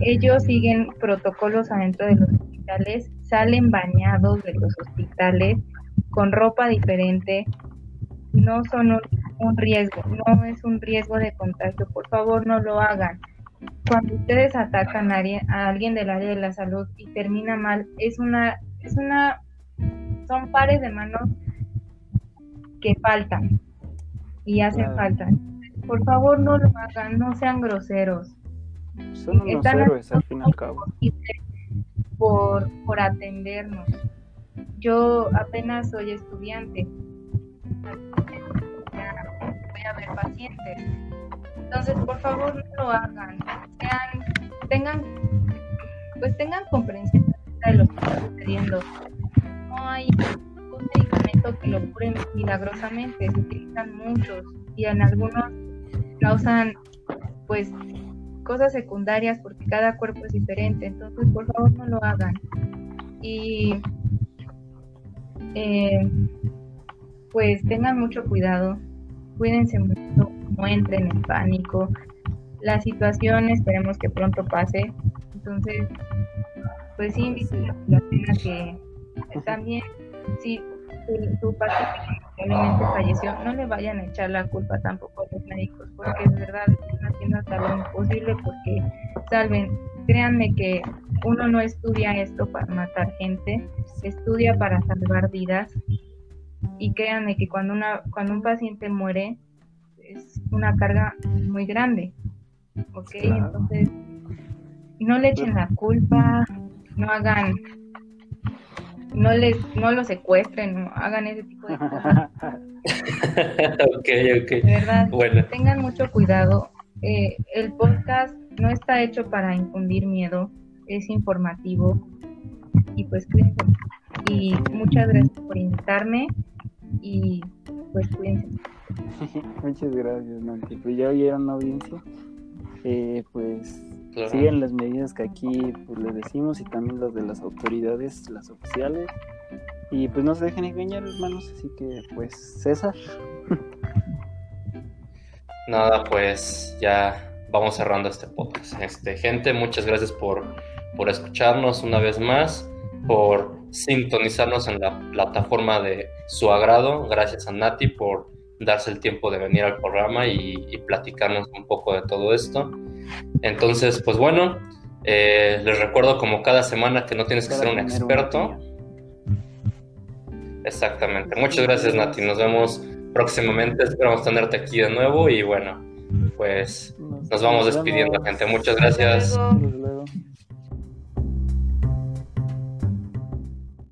ellos siguen protocolos adentro de los hospitales, salen bañados de los hospitales con ropa diferente, no son un, riesgo, no es un riesgo de contagio, por favor no lo hagan. Cuando ustedes atacan a, alguien del área de la salud y termina mal, es una, es una, son pares de manos que faltan y hacen falta. Por favor no lo hagan, no sean groseros. Son unos héroes al fin y al cabo. Por, por atendernos. Yo apenas soy estudiante voy a ver pacientes. Entonces, por favor, no lo hagan. Sean, tengan, pues tengan comprensión de lo que está sucediendo. No hay un medicamento que lo cure milagrosamente, se utilizan muchos y en algunos causan, pues, cosas secundarias porque cada cuerpo es diferente. Entonces, por favor, no lo hagan. Y eh, pues tengan mucho cuidado, cuídense mucho, no entren en pánico. La situación esperemos que pronto pase, entonces, pues sí, invito a la pena que también, si tu, paciente probablemente falleció, no le vayan a echar la culpa tampoco a los médicos, porque de verdad están haciendo hasta lo imposible porque salven. Créanme que uno no estudia esto para matar gente, se estudia para salvar vidas y créanme que cuando, una, cuando un paciente muere es una carga muy grande, ¿ok? Entonces, no le echen la culpa, no hagan, no les, no lo secuestren, no hagan ese tipo de cosas. ok, ok. De verdad, bueno. tengan mucho cuidado. Eh, el podcast no está hecho para infundir miedo, es informativo y pues cuídense. Y muchas gracias por invitarme y pues cuídense. Muchas gracias, Nancy. Pues ya oyeron la audiencia. Eh, pues siguen las medidas que aquí pues, les decimos y también las de las autoridades, las oficiales. Y pues no se dejen engañar, hermanos. Así que, pues, César. Nada, pues ya vamos cerrando este podcast. Este, gente, muchas gracias por, por escucharnos una vez más, por sintonizarnos en la plataforma de su agrado. Gracias a Nati por darse el tiempo de venir al programa y, platicarnos un poco de todo esto. Entonces, pues bueno, eh, les recuerdo como cada semana que no tienes que ser un experto. Exactamente. Muchas gracias, Nati. Nos vemos próximamente. Esperamos tenerte aquí de nuevo y bueno, pues nos vamos despidiendo, gente. Muchas gracias.